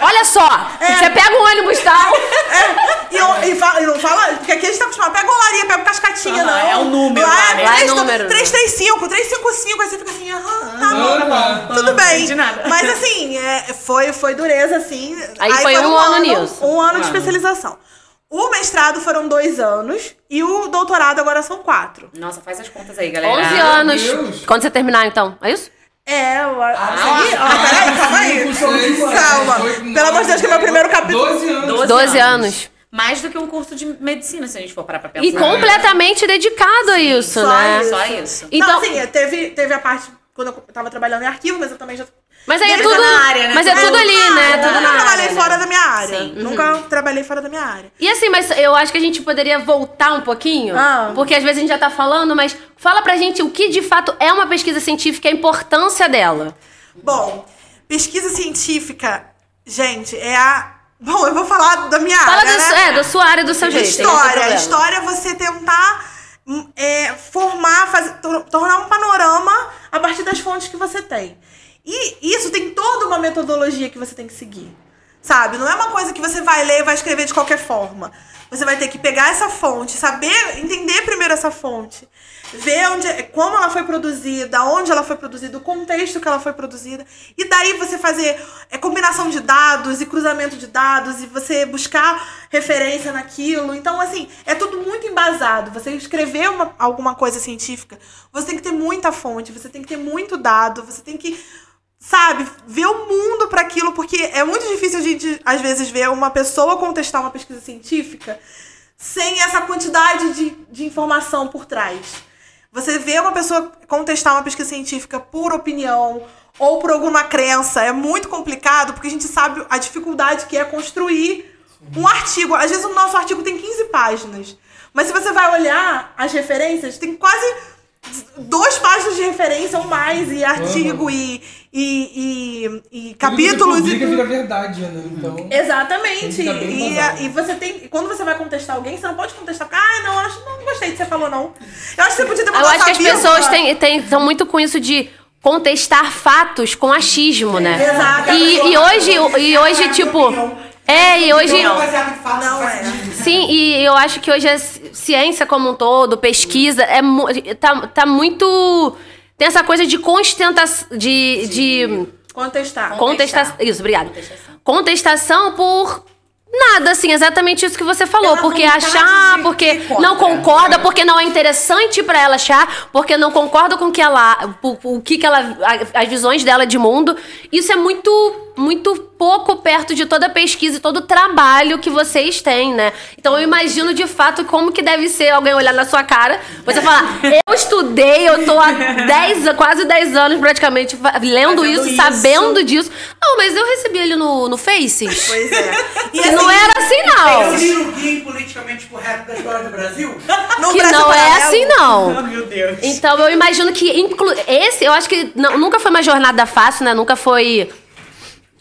Olha só, você pega um ônibus tal. <laughs> É, e, eu- e, fala, e não fala, porque aqui a gente tá acostumado, pega olaria, pega cascatinha, Aham, não. é o número Lá lá, é né? Lá é 3, número. 335, 355, aí você fica assim, aham, tá bom. Ah, tá. Tudo bem. de nada. Mas assim, é, foi, foi dureza, assim. Aí foi um ano nisso. Um ano de especialização. O mestrado foram dois anos e o doutorado agora são quatro. Nossa, faz as contas aí, galera. 11 anos. Quando você terminar, então. É isso? É, eu acho. Ah, ó, peraí, calma aí. Calma. Pelo amor de Deus, que é meu primeiro capítulo. 12 anos. 12 12 anos. Mais do que um curso de medicina, se a gente for parar pra pensar. E completamente dedicado a isso, Só né? isso. Só isso. Então, Então, assim, teve, teve a parte quando eu tava trabalhando em arquivo, mas eu também já. Mas aí é tudo. área, né? Mas é Tudo tudo ali, na né? área. Tudo na Nunca área. trabalhei né? fora da minha área. Sim. Nunca trabalhei fora da minha área. E assim, mas eu acho que a gente poderia voltar um pouquinho, Ah. porque às vezes a gente já tá falando, mas fala pra gente o que de fato é uma pesquisa científica e a importância dela. Bom, pesquisa científica, gente, é a. Bom, eu vou falar da minha Fala área. da, né? é, da sua área, do seu jeito. História. História é você tentar hum, é, formar, fazer, tor- tornar um panorama a partir das fontes que você tem. E isso tem toda uma metodologia que você tem que seguir. Sabe? Não é uma coisa que você vai ler e vai escrever de qualquer forma. Você vai ter que pegar essa fonte, saber, entender primeiro essa fonte, ver onde, como ela foi produzida, onde ela foi produzida, o contexto que ela foi produzida, e daí você fazer é, combinação de dados e cruzamento de dados e você buscar referência naquilo. Então, assim, é tudo muito embasado. Você escrever uma, alguma coisa científica, você tem que ter muita fonte, você tem que ter muito dado, você tem que sabe, ver o mundo para aquilo, porque é muito difícil a gente, às vezes, ver uma pessoa contestar uma pesquisa científica sem essa quantidade de, de informação por trás. Você vê uma pessoa contestar uma pesquisa científica por opinião ou por alguma crença é muito complicado, porque a gente sabe a dificuldade que é construir um artigo. Às vezes o nosso artigo tem 15 páginas, mas se você vai olhar as referências, tem quase duas páginas de referência ou mais, e artigo e, e, e, e capítulos. Que e vira verdade, né? Então. Exatamente. Ficar bem E, embasado. e você tem. Quando você vai contestar alguém, você não pode contestar. Ah, não, acho, não gostei do que você falou, não. Eu acho que você podia ter Eu acho que as vírgula. pessoas têm, têm, estão muito com isso de contestar fatos com achismo, né? Exato. E, e hoje, e hoje, tipo. É, e hoje. Não, Não faz é. Sim, e eu acho que hoje a ci- ciência como um todo, pesquisa, é, tá, tá muito. Tem essa coisa de constentação. De, de Contestar. contestação. Isso, obrigada. Contestação por. Nada, assim, exatamente isso que você falou. Pela porque achar, de porque não concorda, porque não é interessante pra ela achar, porque não concorda com o que ela. O, o que, que ela. as visões dela de mundo. Isso é muito. Muito pouco perto de toda a pesquisa e todo o trabalho que vocês têm, né? Então eu imagino de fato como que deve ser alguém olhar na sua cara, você falar, <laughs> eu estudei, eu tô há <laughs> 10, quase 10 anos praticamente lendo Fazendo isso, isso. sabendo disso. Não, mas eu recebi ele no, no Faces. Pois é. <laughs> E Que não era assim, Eu não. li o guia politicamente correto da história do Brasil. no Que Brasil não é Paralelo- assim, não. Meu Deus. Então eu imagino que inclu... esse, eu acho que não- nunca foi uma jornada fácil, né? Nunca foi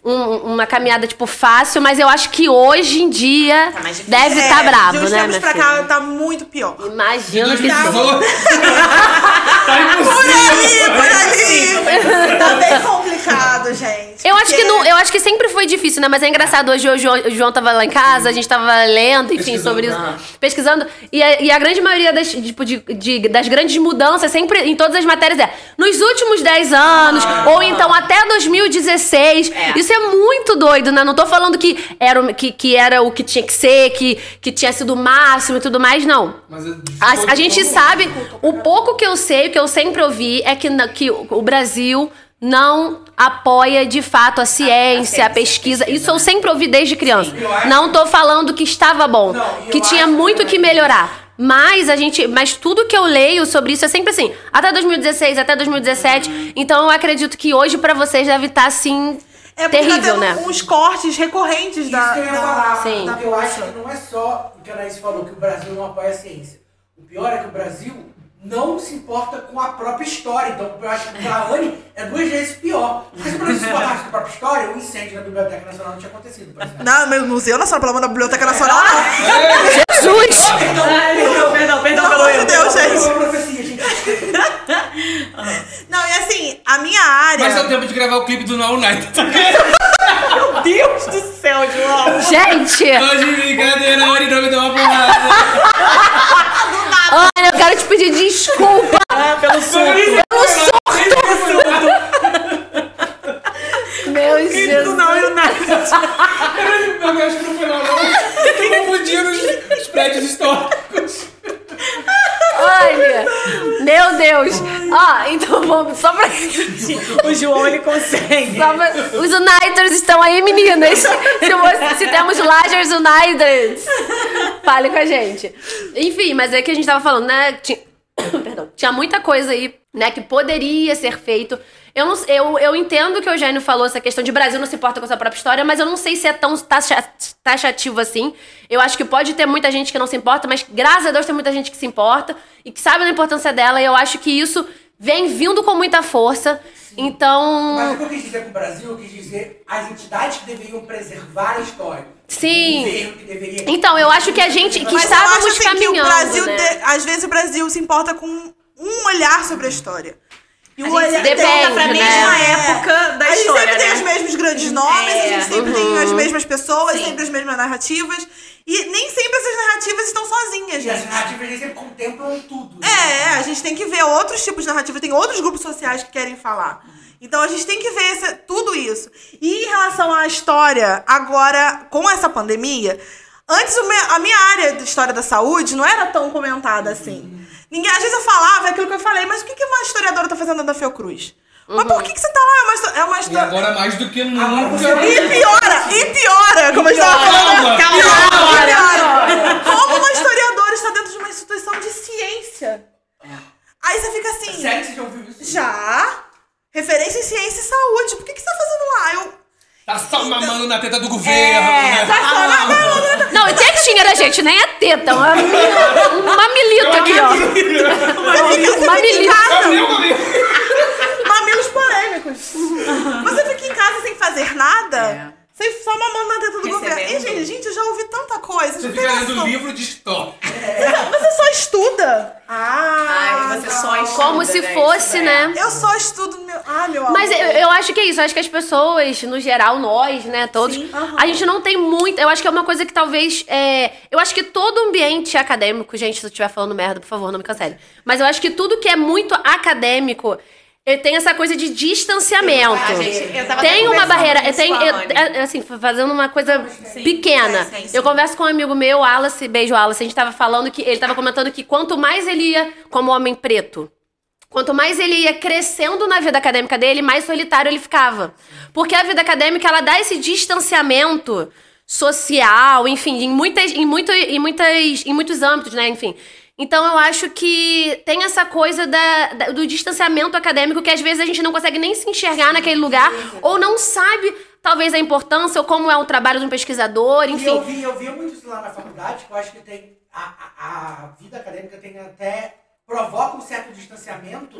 um- uma caminhada tipo fácil, mas eu acho que hoje em dia Tá deve estar É, brabo, né, tempos minha pra cá tá muito pior. Imagino que Tá <laughs> tá impossível. Por ali! tá bem complicado, gente. Eu acho porque- que não, eu acho que sempre foi difícil, né? Mas é engraçado, hoje o João, o João tava lá em casa, a gente tava lendo, enfim, sobre isso, pesquisando. E a, e a grande maioria das, tipo, de, de- das grandes mudanças, sempre em todas as matérias, é nos últimos 10 anos, ou então até 2016. É. Isso é muito doido, né? Não tô falando que era, o- que, que era o que tinha que ser, que, que tinha sido o máximo e tudo mais, não. Mas é A, a gente sabe, o pouco que eu sei, o que eu sempre ouvi, é que, que o Brasil não apoia de fato a ciência, a, pesquisa. Isso eu sempre ouvi desde criança. Acho- Não tô falando que estava bom, Não, que tinha muito que- que melhorar. Mas a gente, mas tudo que eu leio sobre isso é sempre assim, até 2016, até 2017. Então eu acredito que hoje pra vocês deve estar assim É porque terrível, tá né? uns cortes recorrentes Isso da. que eu ia da- falar. Sim. Porque eu acho que não é só o que a Anaís falou, que o Brasil não apoia a ciência. O pior é que o Brasil não se importa com a própria história. Então, eu acho que pra Anne é duas vezes pior. Porque se o Brasil se importasse com a própria história, o incêndio na Biblioteca Nacional não tinha acontecido, por exemplo. Não, meu Museu Nacional, pelo amor da Biblioteca Nacional, não. Jesus! Perdão, perdão, perdão Pelo amor de Deus, gente. uma profecia, gente. Não, e assim, a minha área. Mas é o tempo de gravar o clipe do Now Night. Meu Deus do céu, João. Gente! Hoje brincadeira, hora não me deu uma porrada. Quero te pedir desculpa Ah, pelo suco. Meu Jesus. Não, eu nada. Eu acho que não foi não, não. Eu confundi os, os prédios históricos. Olha, meu Deus. Ó, então vamos, só pra... O João, ele consegue. Só pra- Os Uniteds estão aí, meninas. Se, você- se temos Lagers United, fale com a gente. Enfim, mas é que a gente tava falando, né? Ti- <coughs> Perdão. Tinha muita coisa aí, né, que poderia ser feito. Eu, não, eu, eu entendo que o Eugênio falou essa questão de Brasil não se importa com a sua própria história, mas eu não sei se é tão taxa- taxativo assim. Eu acho que pode ter muita gente que não se importa, mas graças a Deus tem muita gente que se importa e que sabe da importância dela. E eu acho que isso vem vindo com muita força. Então. Mas o que eu quis dizer com o Brasil, eu quis dizer as entidades que deveriam preservar a história. Sim. Então, eu acho que a gente. Que Mas estávamos eu acho assim, que o caminhando. Brasil, né? de- às vezes o Brasil se importa com um olhar sobre a história. E o A gente olhar sempre Depende, volta pra né? mesma É. época da a gente história, sempre tem né? os mesmos grandes nomes, a gente sempre tem as mesmas pessoas, Sim. sempre as mesmas narrativas. E nem sempre essas narrativas estão sozinhas, E as gente. narrativas nem sempre contemplam tudo. né? É, a gente tem que ver outros tipos de narrativa, tem outros grupos sociais que querem falar. Então a gente tem que ver esse- tudo isso. E em relação à história, agora, com essa pandemia, antes a minha área de história da saúde não era tão comentada assim. Ninguém, às vezes eu falava aquilo que eu falei, mas o que, que uma historiadora tá fazendo da Fiocruz? Mas por que, que você tá lá? É uma, histó- é uma E história. agora mais do que nunca. você E piora, e piora, como a gente tava falando. Calma, Piora, e piora. Como uma historiadora está dentro de uma instituição de ciência? Aí você fica assim. Sério que você já ouviu isso? Já. Referência em ciência e saúde. Por que, que você tá fazendo lá? Eu. Tá só mamando na teta do governo. É, né? tá só lá. Não, não, e textinha da gente, nem é teta, uma, um mamilito aqui, ó. Milícia. É o casa. meu amigo. Mamilos polêmicos. Você fica em casa sem fazer nada? Sem só mamando na teta do Recebendo. governo. E, gente, gente, eu já ouvi tanta coisa. Você não fica lendo noção. livro de história. Você, você só estuda? Ah, Ai, você só estuda, Como se né? fosse, né? Eu só estudo meu. Ah, meu amor. Mas eu, eu acho que é isso. Eu acho que as pessoas, no geral, nós, né, todos, a gente não tem muito. Eu acho que é uma coisa que talvez. é, eu acho que todo ambiente acadêmico, gente, se eu estiver falando merda, por favor, não me cancele. Mas eu acho que tudo que é muito acadêmico. Ele tem essa coisa de distanciamento. Ah, gente, eu tava tem uma barreira, com a eu- é, assim, fazendo uma coisa Sim, pequena. sim, sim. Eu converso com um amigo meu, Wallace, beijo Wallace, a gente tava falando que ele tava comentando que quanto mais ele ia como homem preto, quanto mais ele ia crescendo na vida acadêmica dele, mais solitário ele ficava. Porque a vida acadêmica ela dá esse distanciamento social, enfim, em muitas em muito, em muitas em muitos âmbitos, né, enfim. Então eu acho que tem essa coisa da, da- do distanciamento acadêmico que às vezes a gente não consegue nem se enxergar naquele lugar ou não sabe talvez a importância ou como é o trabalho de um pesquisador, E enfim. eu vi, eu vi muito isso lá na faculdade, que eu acho que tem. A, a, a vida acadêmica tem até. provoca um certo distanciamento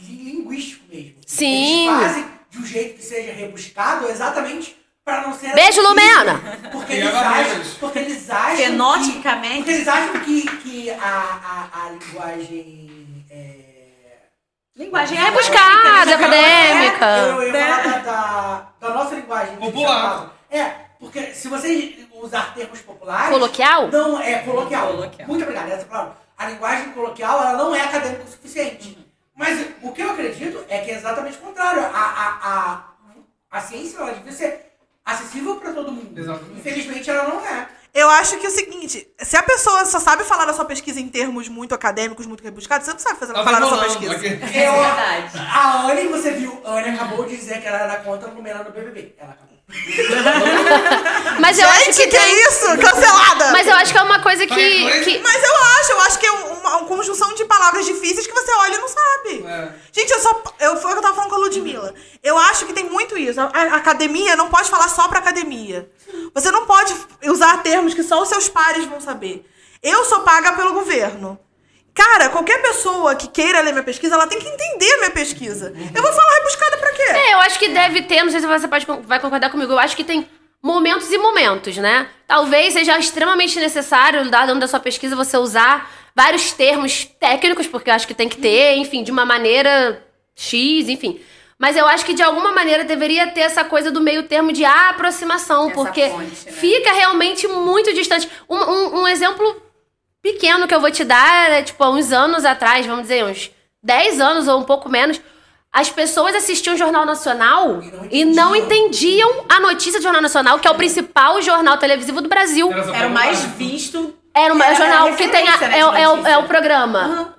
li- linguístico mesmo. Sim. Eles fazem de um jeito que seja rebuscado exatamente para não ser. Beijo, acessível. Lumena! Porque eles mesmo. Porque eles acham. Fenoticamente. Que, porque eles acham que, que a, a, a linguagem. É, Linguagem É buscada, acadêmica. Eu, eu ia falar da, da, da nossa linguagem. Popular. É, porque se você usar termos populares. Coloquial? Não, é coloquial. Coloquial. Muito obrigado, essa palavra. A linguagem coloquial, ela não é acadêmica o suficiente. Mas o que eu acredito é que é exatamente o contrário. A, a, a, a ciência, ela devia ser acessível para todo mundo. Exatamente. Infelizmente, ela não é. Eu acho que é o seguinte, se a pessoa só sabe falar da sua pesquisa em termos muito acadêmicos, muito rebuscados, você não sabe fazer, Tá falar da sua pesquisa. aqui. Eu, verdade. A Anne, você viu, a Anne acabou de dizer que ela era contra a Lumena no BBB. Ela acabou. <laughs> Mas eu acho Gente, que que, é tem- isso? Cancelada! Mas eu acho que é uma coisa Vai, que. que- Mas eu acho, eu acho que é uma, uma conjunção de palavras difíceis que você olha e não sabe. É. Gente, eu só. Eu, foi o que eu tava falando com a Ludmilla. Eu acho que tem muito isso. A, a academia não pode falar só pra academia. Você não pode usar termos que só os seus pares vão saber. Eu sou paga pelo governo. Cara, qualquer pessoa que queira ler minha pesquisa, ela tem que entender a minha pesquisa. Eu vou falar rebuscada pra quê? É, eu acho que deve ter, não sei se você pode, vai concordar comigo, eu acho que tem momentos e momentos, né? Talvez seja extremamente necessário, dado da sua pesquisa, você usar vários termos técnicos, porque eu acho que tem que ter, enfim, de uma maneira X, enfim. Mas eu acho que de alguma maneira deveria ter essa coisa do meio termo de aproximação, Essa porque ponte, né? fica realmente muito distante. Um, um- um exemplo pequeno que eu vou te dar é, tipo, há uns anos atrás, vamos dizer, uns 10 anos ou um pouco menos, as pessoas assistiam o Jornal Nacional e não entendiam a notícia do Jornal Nacional, que é o principal jornal televisivo do Brasil. Era o mais visto. Era o Era jornal que tem a- né, é, é o, notícia. é o programa.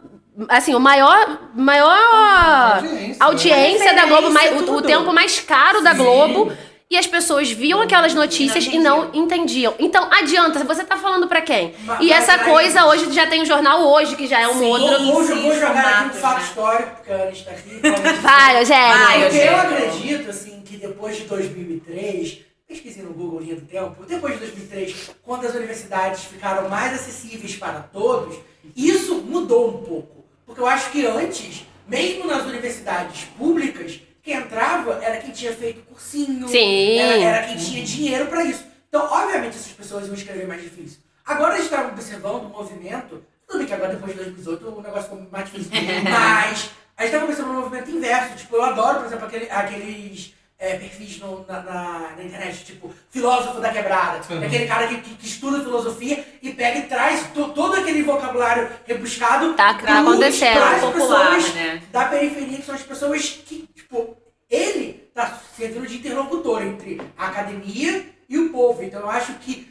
Assim, o maior, maior Audiência, audiência da Globo, mais, o, o tempo mais caro da Globo. E as pessoas viam aquelas notícias e não entendiam. Então, adianta, você tá falando pra quem? Mas- E mas essa aí- coisa, hoje já tem o jornal hoje, que já é um Sim. outro. Vou, vou, sim, vou jogar aqui um fato né? histórico, porque a Ana está aqui. <laughs> Vai, disso. Eugênio. Porque eu acredito, assim, que depois de 2003, pesquisei no Google Linha do Tempo, depois de 2003, quando as universidades ficaram mais acessíveis para todos, isso mudou um pouco. Porque eu acho que antes, mesmo nas universidades públicas, quem entrava era quem tinha feito cursinho, Sim. Era, era quem tinha dinheiro para isso. Então, obviamente, essas pessoas iam escrever mais difícil. Agora a gente está observando um movimento, tudo bem que agora depois de 2018 o negócio ficou mais difícil, <laughs> mas a gente está observando um movimento inverso. Tipo, eu adoro, por exemplo, aquele- aqueles é, perfis no- na, na- na internet, tipo, filósofo da quebrada. Uhum. Aquele cara que, que- que estuda filosofia e pega e traz to- todo aquele vocabulário rebuscado Tá pras- acontecendo. pras Popular, pessoas né? da periferia, que são as pessoas que, tipo, ele tá servindo de interlocutor entre a academia e o povo. Então eu acho que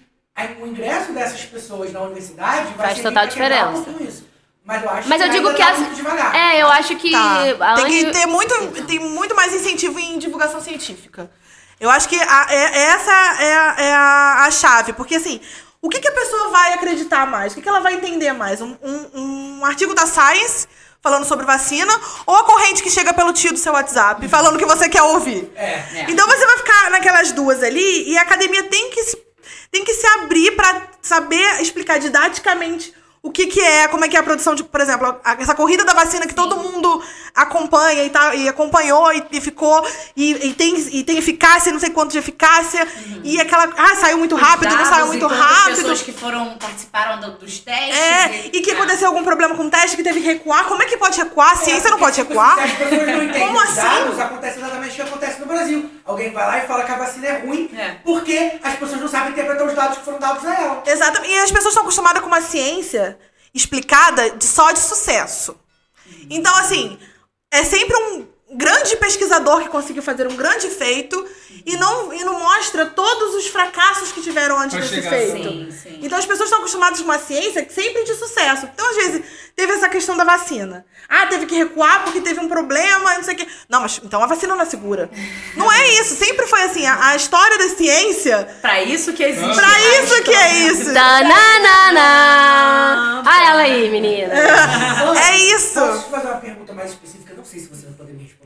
o ingresso dessas pessoas na universidade vai Faz total um diferença. isso. Mas eu acho Mas eu que digo ainda que as- muito devagar. É, eu acho que. Tá. Tem que ter muito, tem muito mais incentivo em divulgação científica. Eu acho que a- é- essa é, a, é a- a chave. Porque, assim, o que, que a pessoa vai acreditar mais? O que, que ela vai entender mais? Um, um- um artigo da Science falando sobre vacina ou a corrente que chega pelo tio do seu WhatsApp falando o que você quer ouvir? É. Então você vai ficar naquelas duas ali e a academia tem que se, tem que se abrir pra saber explicar didaticamente o que, que é, como é que é a produção de, por exemplo, a- essa corrida da vacina que todo mundo acompanha e, tá, e acompanhou e, e ficou e, e tem, e tem eficácia, não sei quanto de eficácia, e aquela. Ah, saiu muito rápido, não saiu muito rápido. pessoas que foram, participaram do- dos testes. É, e que aconteceu algum problema com o teste que teve que recuar. Como é que pode recuar? A ciência não pode recuar. As não Como assim? dados, acontece exatamente o que acontece no Brasil. Alguém vai lá e fala que a vacina é ruim É. porque as pessoas não sabem interpretar os dados que foram dados a ela. Exatamente. E as pessoas estão acostumadas com uma ciência explicada de só de sucesso. Então, assim, é sempre um grande pesquisador que conseguiu fazer um grande feito e não, e não mostra todos os fracassos que tiveram antes Pra desse feito. Sim, sim. Então as pessoas estão acostumadas com uma ciência que sempre de sucesso. Então, às vezes, teve essa questão da vacina. Ah, teve que recuar porque teve um problema, não sei o quê. Não, mas então a vacina não é segura. Não é isso. Sempre foi assim. A, a história da ciência, Pra isso que existe. pra a isso que é isso. Tananana. Ah, ela aí, menina. <laughs> É isso. Posso fazer uma pergunta mais específica? Não sei se você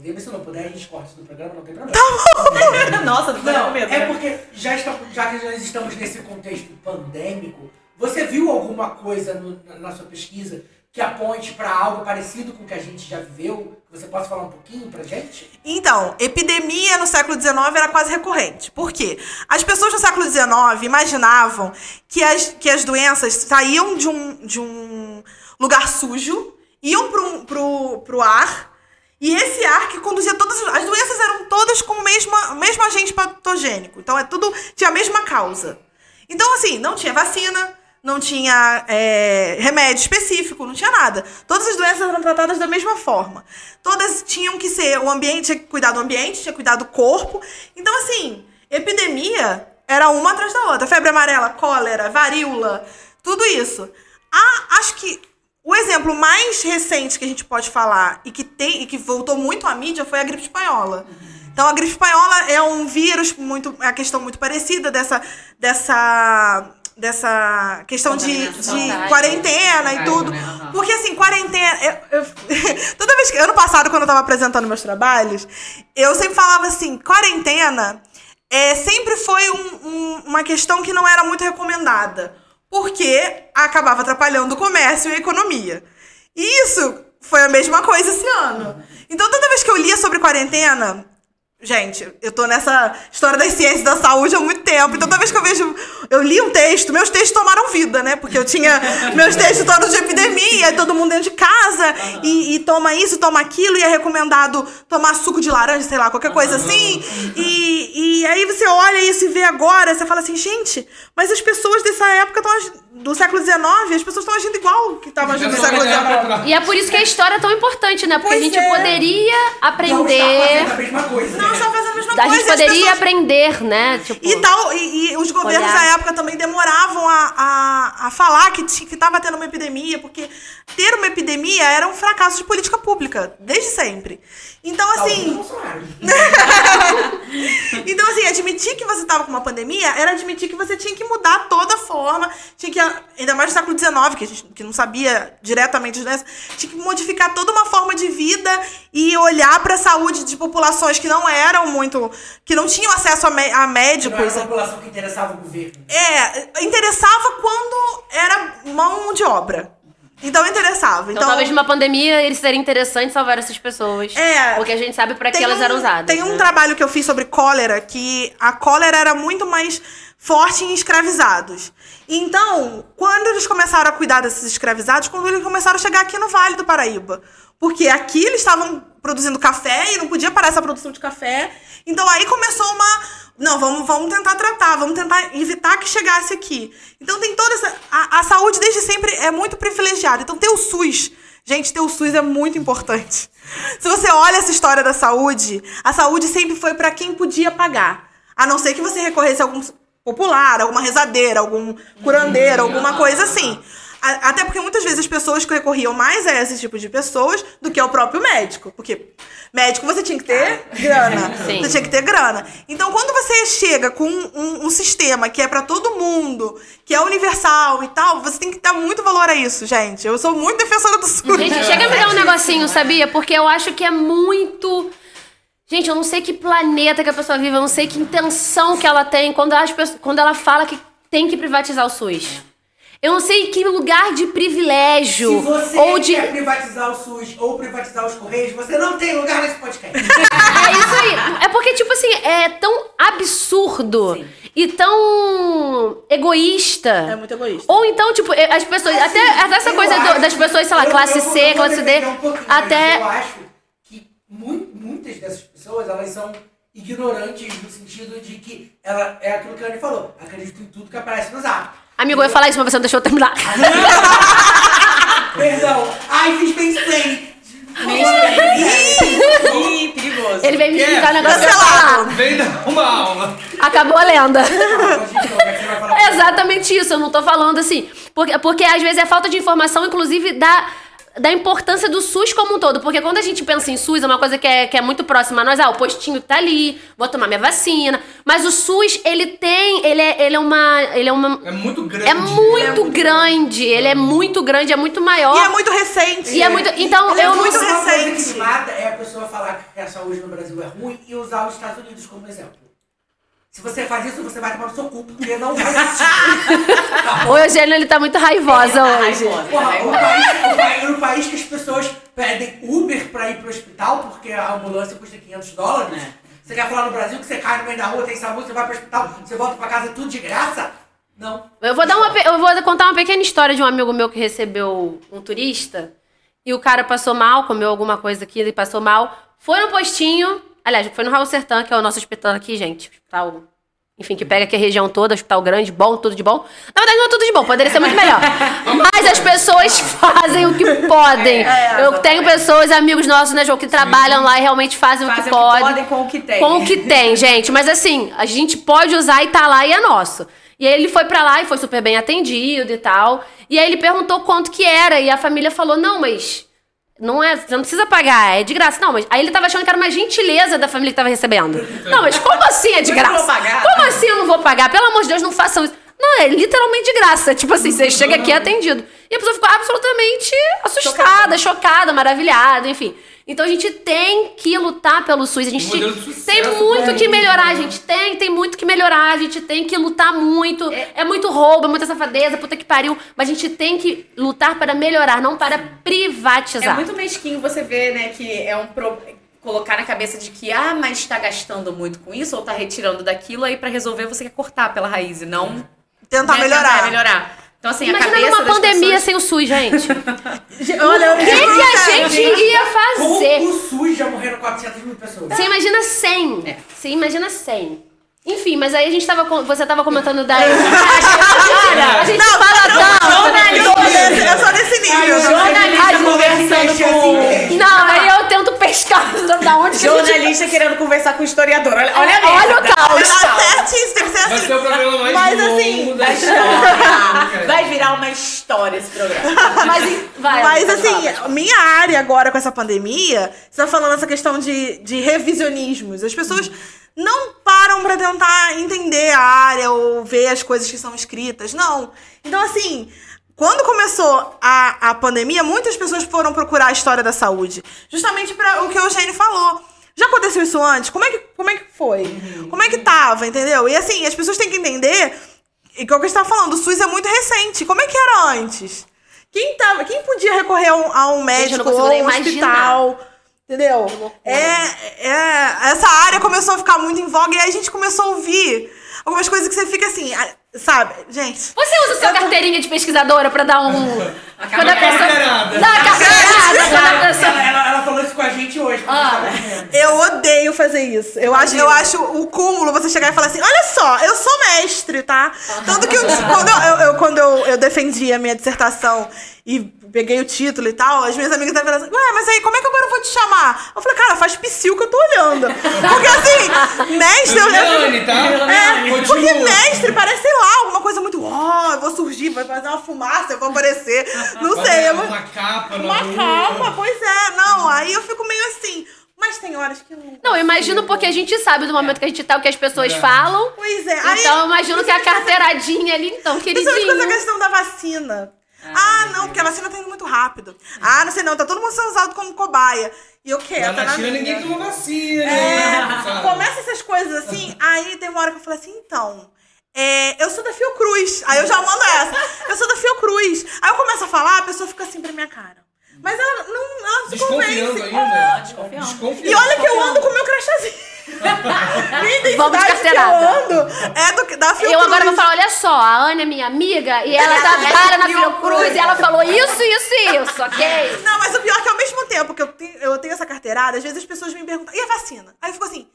responder, mas se eu não puder, a gente corta isso do programa, não tem problema. <laughs> Nossa, não Não, com medo. é né? porque já, estamos, já que nós estamos nesse contexto pandêmico, você viu alguma coisa no- na, na sua pesquisa que aponte para algo parecido com o que a gente já viveu? Que você possa falar um pouquinho pra gente? Então, epidemia no século XIX era quase recorrente. Por quê? As pessoas no século XIX imaginavam que as, que as doenças saíam de um, de um lugar sujo, iam pro, pro, pro ar, e esse ar que conduzia todas as... As doenças eram todas com o mesmo, mesmo agente patogênico. Então, é tudo... Tinha a mesma causa. Então, assim, não tinha vacina, não tinha é, remédio específico, não tinha nada. Todas as doenças eram tratadas da mesma forma. Todas tinham que ser, o ambiente tinha que cuidar do ambiente, tinha que cuidar do corpo. Então, assim, epidemia era uma atrás da outra. Febre amarela, cólera, varíola, tudo isso. Ah, acho que o exemplo mais recente que a gente pode falar e que, tem, e que voltou muito à mídia foi a gripe espanhola. Então, a gripe espanhola é um vírus muito. É a questão muito parecida dessa. dessa dessa questão de, Contaminação. de quarentena e Contágio, tudo. né? Porque assim, quarentena. eu- eu- <laughs> toda vez que. Ano passado, quando eu tava apresentando meus trabalhos, eu sempre falava assim: quarentena é, sempre foi um- um- uma questão que não era muito recomendada. Porque acabava atrapalhando o comércio e a economia. E isso foi a mesma coisa esse ano. Então, toda vez que eu lia sobre quarentena, Gente, eu tô nessa história das ciências da saúde há muito tempo. Então, toda vez que eu vejo. Eu li um texto, meus textos tomaram vida, né? Porque eu tinha <laughs> meus textos todos de epidemia, todo mundo dentro de casa, e, e toma isso, toma aquilo, e é recomendado tomar suco de laranja, sei lá, qualquer coisa assim. E, e aí você olha isso e vê agora, você fala assim, gente, mas as pessoas dessa época estão do século XIX, as pessoas estão agindo igual que estavam agindo no século XIX. E é por isso que a história é tão importante, né? Porque Pois a gente é. poderia aprender. fazendo a mesma coisa. Não, estão fazendo a mesma A coisa. gente e as poderia pessoas- aprender, né? Tipo, E, tal, e, e os governos Olhar. da época também demoravam a, a, a falar que que estava tendo uma epidemia, porque ter uma epidemia era um fracasso de política pública, desde sempre. Então, assim. <laughs> Então, assim, admitir tava com uma pandemia, era admitir que você tinha que mudar toda a forma, tinha que, ainda mais no século XIX, que a gente que não sabia diretamente doenças, tinha que modificar toda uma forma de vida e olhar pra saúde de populações que não eram muito, que não tinham acesso a, a Não era médicos. a população que interessava o governo. É, interessava quando era mão de obra. Então interessava. Então, Então, talvez numa pandemia ele seria interessante salvar essas pessoas. É. Porque a gente sabe pra que Tem elas um- eram usadas. Tem um né? trabalho que eu fiz sobre cólera, que a cólera era muito mais forte em escravizados. Então, quando eles começaram a cuidar desses escravizados, quando eles começaram a chegar aqui no Vale do Paraíba. Porque aqui eles estavam produzindo café e não podia parar essa produção de café. Então aí começou uma. Não, vamos, vamos tentar tratar, vamos tentar evitar que chegasse aqui. Então tem toda essa. A, a saúde desde sempre é muito privilegiada. Então ter o SUS. Gente, ter o SUS é muito importante. Se você olha essa história da saúde, a saúde sempre foi para quem podia pagar. A não ser que você recorresse a algum popular, alguma rezadeira, algum curandeiro, alguma coisa assim. A- Até porque muitas vezes as pessoas que recorriam mais a esse tipo de pessoas do que ao próprio médico. Porque médico você tinha que ter grana. <laughs> Sim. Você tinha que ter grana. Então, quando você chega com um, um sistema que é pra todo mundo, que é universal e tal, você tem que dar muito valor a isso, gente. Eu sou muito defensora do SUS. Gente, chega a me dar um negocinho, sabia? Porque eu acho que é muito. Gente, eu não sei que planeta que a pessoa vive, eu não sei que intenção que ela tem quando, as pessoas- quando ela fala que tem que privatizar o SUS. Eu não sei que lugar de privilégio Se você ou de. quer privatizar o SUS ou privatizar os Correios, você não tem lugar nesse podcast. <laughs> É isso aí. É porque, tipo assim, é tão absurdo e tão egoísta. É muito egoísta. Ou então, tipo, as pessoas. até, até essa coisa do- das pessoas, sei lá, eu- classe eu C, eu classe D. um até. Eu acho que mu- muitas dessas pessoas, elas são ignorantes no sentido de que ela é aquilo que a Anne falou. Acredito em tudo que aparece no zap. Amigo, eu ia falar isso, mas você não deixou eu terminar. <laughs> Perdão. Ai, fiz mansplaining. Ih, perigoso. Ele veio me explicar o negócio. Vem dar uma aula. Acabou a lenda. <laughs> É exatamente isso, eu não tô falando assim. Porque, porque às vezes é falta de informação, inclusive, da, da importância do SUS como um todo. Porque quando a gente pensa em SUS, é uma coisa que é, que é muito próxima a nós. Ah, o postinho tá ali, vou tomar minha vacina. Mas o SUS, ele tem. Ele é, ele é uma. Ele é uma. É muito grande. É muito grande, ele é muito grande, é muito maior. E é muito recente. E é muito- então, Ele é eu não muito Uma coisa que recente. mata é a pessoa falar que a saúde no Brasil é ruim e usar os Estados Unidos como exemplo. Se você faz isso, você vai tomar no seu cu, porque não vai existir. <laughs> Tá? O Eugênio, ele tá muito raivosa Tá hoje. raivosa, tá Porra, o raivosa. país, o país, no país que as pessoas pedem Uber pra ir pro hospital, porque a ambulância custa 500 dólares. É. Você quer falar no Brasil que você cai no meio da rua, tem SAMU, você vai pro hospital, você volta pra casa tudo de graça? Não. Eu vou, dar uma, eu vou contar uma pequena história de um amigo meu que recebeu um turista e o cara passou mal, comeu alguma coisa aqui e passou mal. Foi no postinho, aliás, foi no Raul Sertã, que é o nosso hospital aqui, gente. Hospital, enfim, que pega aqui a região toda, hospital grande, bom, tudo de bom. Na verdade, não é tudo de bom, poderia ser muito melhor. <laughs> Mas as pessoas fazem o que podem. eu tenho pessoas, amigos nossos, né, João, que trabalham lá e realmente fazem, o Fazem que o que podem. podem com o que tem. Com o que tem, gente. Mas assim, a gente pode usar e tá lá e é nosso. E aí ele foi pra lá e foi super bem atendido e tal. E aí ele perguntou quanto que era. E a família falou: não, mas. Não é, você não precisa pagar, é de graça. Não, mas aí ele tava achando que era uma gentileza da família que tava recebendo. Não, mas como assim é de Mas eu não graça? vou pagar? Como assim eu não vou pagar? Pelo amor de Deus, não façam isso. Não, é literalmente de graça. Tipo assim, você chega aqui é atendido. E a pessoa ficou absolutamente assustada, chocada, maravilhada, enfim. Então a gente tem que lutar pelo SUS. A gente Um sucesso tem muito que melhorar, a gente tem, tem muito que melhorar, a gente tem que lutar muito. É, muito roubo, é muita safadeza, puta que pariu. Mas a gente tem que lutar para melhorar, não para É privatizar. muito mesquinho você ver, né, que é um pro... colocar na cabeça de que, ah, mas tá gastando muito com isso ou tá retirando daquilo, aí pra resolver você quer cortar pela raiz e não Tentar né, melhorar. tentar melhorar. Então, assim, a Imagina cabeça numa das pandemia pessoas... sem o SUS, gente. Olha, O que, que a gente ia Com fazer? o SUS já morreram 400 mil pessoas. Você imagina 100. É. Você imagina 100. Enfim, mas aí a gente tava. Você tava comentando da. <laughs> Cara, a gente Não, fala tanto. Eu sou desse- eu sou desse nível. Jornalista conversando com... Não, aí eu tento pescar <laughs> da onde que a gente Jornalista querendo conversar com o historiador. Olha, olha, a Olha o caos. Tá certíssimo, tem que ser Vai assim. ser o programa mais Mas, assim, da Da história. Vai virar uma história esse programa. Mas, vai, Mas assim, minha área agora com essa pandemia, você tá falando essa questão de, de revisionismos. As pessoas não param pra tentar entender a área ou ver as coisas que são escritas. Não. Então, assim, quando começou a, a pandemia, muitas pessoas foram procurar a história da saúde. Justamente para o que o Eugênio falou. Já aconteceu isso antes? Como é que, como é que foi? Como é que tava, entendeu? E assim, as pessoas têm que entender, e que é o que a gente tava falando, o SUS é muito recente. Como é que era antes? Quem, tava, quem podia recorrer a um, a um médico consigo ou um hospital? Entendeu? É, é, essa área começou a ficar muito em voga e aí a gente começou a ouvir algumas coisas que você fica assim, ah, sabe? Gente, Você usa sua carteirinha de pesquisadora pra dar um. Quando a pessoa. carteirada. Dá a carteirada, quando a pessoa. Ela, ela, ela falou isso com a gente hoje. Ah. Eu odeio fazer isso. Eu acho, eu acho o cúmulo você chegar e falar assim: olha só, eu sou mestre, tá? Tanto que eu- quando, eu, eu- eu- quando eu, eu defendi a minha dissertação e peguei o título e tal, as minhas amigas estavam falando assim: ué, mas aí como é que agora eu vou te chamar? Eu falei, cara, faz psiu que eu tô olhando. Porque assim, mestre. eu- Juliane, tá? É, porque mestre parece, sei lá, alguma coisa muito. Ó, eu vou surgir, vai fazer uma fumaça, eu vou aparecer. Não Vai sei. vou... Uma capa Uma rua. calma, pois é. Não, aí eu fico meio assim. Mas tem horas que eu não. Não, eu imagino porque a gente sabe do momento que a gente tá o que as pessoas falam. Pois é. Aí, Então eu imagino que a com essa- carteiradinha ali, então, Principalmente com essa queridinho. questão da vacina. Ah, não, porque a vacina tá indo muito rápido. Ah, não sei não, tá todo mundo sendo usado como cobaia. E eu Lá quero, tá na na China minha. ninguém toma vacina. É, começa essas coisas assim, aí tem uma hora que eu falo assim, então. É, eu sou da Fiocruz. Aí eu já mando essa. Eu sou da Fiocruz. Aí eu começo a falar, a pessoa fica assim pra minha cara. Mas ela não, ela não se Desconfiando convence. ainda. Desconfiando. Desconfiando. E olha que eu ando com o meu crachazinho. <laughs> Minha identidade Vamos de que carteirada. eu ando é do, da Fiocruz. Eu agora vou falar, olha só, a Ana é minha amiga e ela <laughs> trabalha na Fiocruz e ela falou isso, isso e isso, <laughs> ok? Não, mas o pior é que ao mesmo tempo que eu tenho, eu tenho essa carteirada, às vezes as pessoas me perguntam, e a vacina? Aí eu fico assim,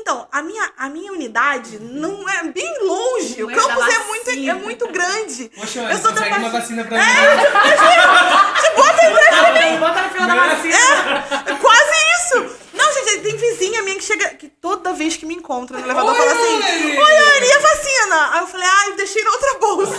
então, a minha, a minha unidade não é bem longe. Não o é campus da é muito, é muito grande. Poxa, eu sou da consegue uma vacina. vacina pra mim? <laughs> Te bota aí pra mim. Bota na fila da vacina. É, quase isso. Não, gente, tem vizinha minha que chega, que toda vez que me encontra no elevador fala assim, Oi! e a vacina? Aí eu falei, ai, deixei na outra bolsa. <laughs>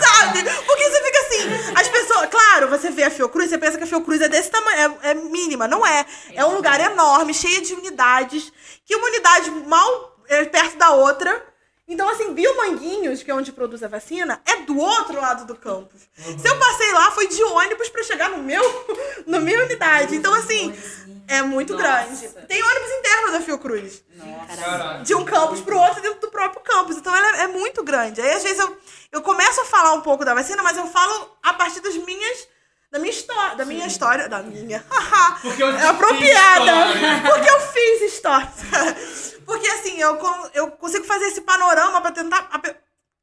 Sabe? Porque você fica assim, as pessoas, claro, você vê a Fiocruz, você pensa que a Fiocruz é desse tamanho, é, é mínima, não é. É um lugar enorme, cheio de unidades, que uma unidade mal é perto da outra. Então, assim, Biomanguinhos, que é onde produz a vacina, é do outro lado do campus. Se eu passei lá, foi de ônibus pra chegar no meu, <laughs> na minha unidade. Então, assim, é muito Nossa. grande. Tem ônibus interno da Fiocruz Caralho. de um campus pro outro dentro do próprio campus. Então ela é, é muito grande. Aí às vezes eu, eu começo a falar um pouco da vacina, mas eu falo a partir das minhas. Da minha história. Da minha história. Da minha. Porque eu é apropriada. Porque eu fiz história. <laughs> Porque assim, eu, eu consigo fazer esse panorama pra tentar. a pe-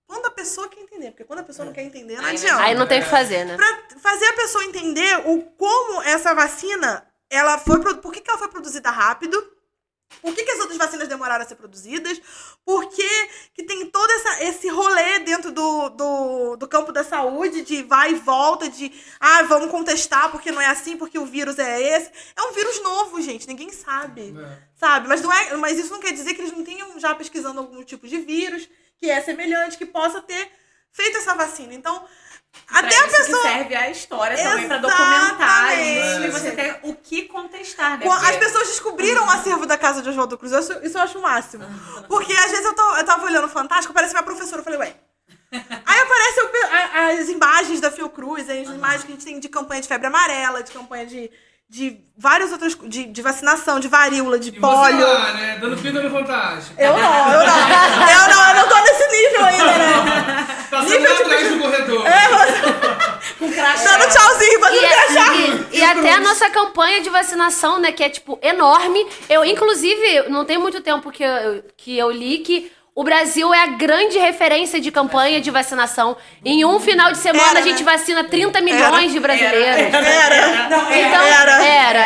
quando a pessoa quer entender. Porque quando a pessoa não quer entender, não Aí não adianta Aí não tem o que fazer, né? pra fazer a pessoa entender o como essa vacina, ela foi, por que, que ela foi produzida rápido? Por que, que as outras vacinas demoraram a ser produzidas? Por que, que tem todo essa, esse rolê dentro do, do, do campo da saúde, de vai e volta, de ah, vamos contestar porque não é assim, porque o vírus é esse. É um vírus novo, gente, ninguém sabe. É. Sabe? Mas, não é, mas isso não quer dizer que eles não tenham já pesquisando algum tipo de vírus que é semelhante, que possa ter feito essa vacina. Então, até a isso pessoa. serve a história também, pra documentar isso. E Exatamente. você ter o que contestar, né? As pessoas descobriram o acervo da casa de Oswaldo Cruz. Acho- Isso eu acho o máximo. Porque às vezes eu, tô, eu tava olhando o Fantástico, parece minha professora. Eu falei, ué. <laughs> Aí aparecem as imagens da Fiocruz, as imagens que a gente tem de campanha de febre amarela, de campanha de, de várias outras. De, de vacinação, de varíola, de E você pólio. lá, né? Dando pinta no Fantástico. Eu não, eu não. Eu não, eu não tô nesse nível ainda, né? Passando nível lá de- atrás do corredor. É, <laughs> você... Com crachá. Dando tchauzinho, fazendo E, é crachá. e- e até a nossa campanha de vacinação, né, que é, tipo, enorme. Eu, inclusive, não tem muito tempo que eu, que eu li que o Brasil é a grande referência de campanha de vacinação. Em um final de semana, Era, a gente vacina 30 milhões de brasileiros. Era. Não, é, Então, Era. era, era,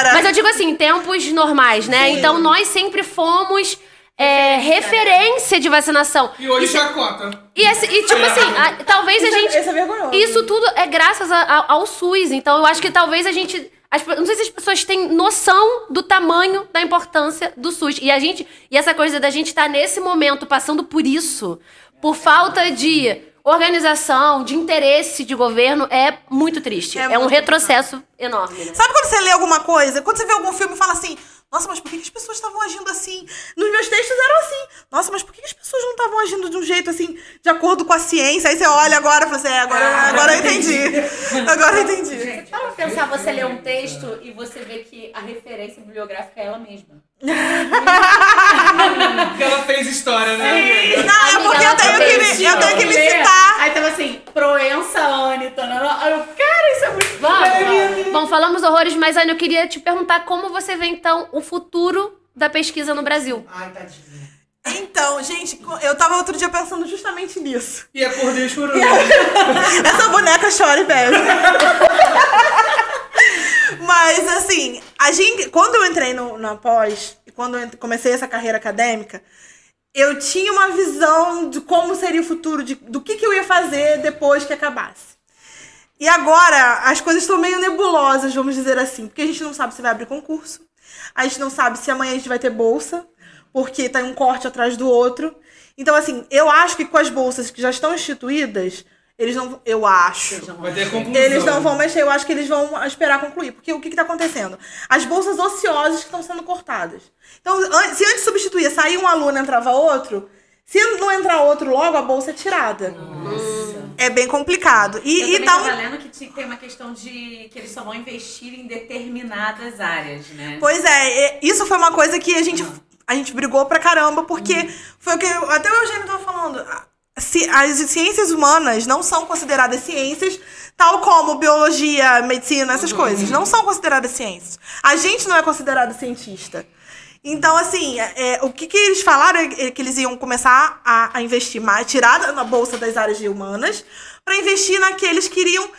Era. Mas eu digo assim, em tempos normais, né? Então, nós sempre fomos é, referência de vacinação. E hoje Isso- chacota. e, esse- e, tipo assim, a- talvez a Isso é- gente. isso é vergonhoso. Isso tudo é graças a- a- ao SUS. Então eu acho que talvez a gente. As não sei se as pessoas têm noção do tamanho da importância do SUS. E a gente. E essa coisa da gente estar nesse momento passando por isso, por falta de organização, de interesse de governo, é muito triste. É É, um retrocesso enorme. né? Sabe quando você lê alguma coisa? Quando você vê algum filme e fala assim, nossa, mas por que, as pessoas estavam agindo assim? Nos meus textos eram assim. Nossa, mas por que, as pessoas não estavam agindo de um jeito assim, de acordo com a ciência? Aí você olha agora e fala assim, é, agora, ah, agora eu entendi. entendi. <laughs> Agora eu entendi. Gente, para pensar, você ler um texto e você vê que a referência bibliográfica é ela mesma. Porque ela fez história, né? Não, é porque eu tenho que me, eu tenho que me citar. Aí tava assim, Proença. Aí eu, cara, isso é muito Vamos. Bom, falamos horrores, mas Anne, eu queria te perguntar como você vê, então, o futuro da pesquisa no Brasil. Ai, tadinha. Então, gente, eu tava outro dia pensando justamente nisso. E acordei chorando. <laughs> Essa boneca chora e bebe. <laughs> Mas, assim, a gente, quando eu entrei no, na pós, e quando eu comecei essa carreira acadêmica, eu tinha uma visão de como seria o futuro, de, do que, que eu ia fazer depois que acabasse. E agora, as coisas estão meio nebulosas, vamos dizer assim, porque a gente não sabe se vai abrir concurso, a gente não sabe se amanhã a gente vai ter bolsa, porque tá um corte atrás do outro. Então, assim, eu acho que com as bolsas que já estão instituídas, eles não. Eu acho. Vai ter conclusão. Eles não vão mexer, eu acho que eles vão esperar concluir. Porque o que está acontecendo? As bolsas ociosas que estão sendo cortadas. Então, an- se antes substituía, saía um aluno e entrava outro, se não entrar outro logo, a bolsa é tirada. É bem complicado. Eu E, e também tá um. lendo que tem uma questão de que eles só vão investir em determinadas áreas, né? Pois é, e- isso foi uma coisa que a gente, a gente brigou pra caramba, porque foi o que eu- até o Eugênio tava falando. As ciências humanas não são consideradas ciências, tal como biologia, medicina, essas coisas. Não são consideradas ciências. A gente não é considerado cientista. Então, assim, é, é, o que, que eles falaram é que eles iam começar a, a investir mais, tirar na bolsa das áreas humanas, para investir naqueles que iriam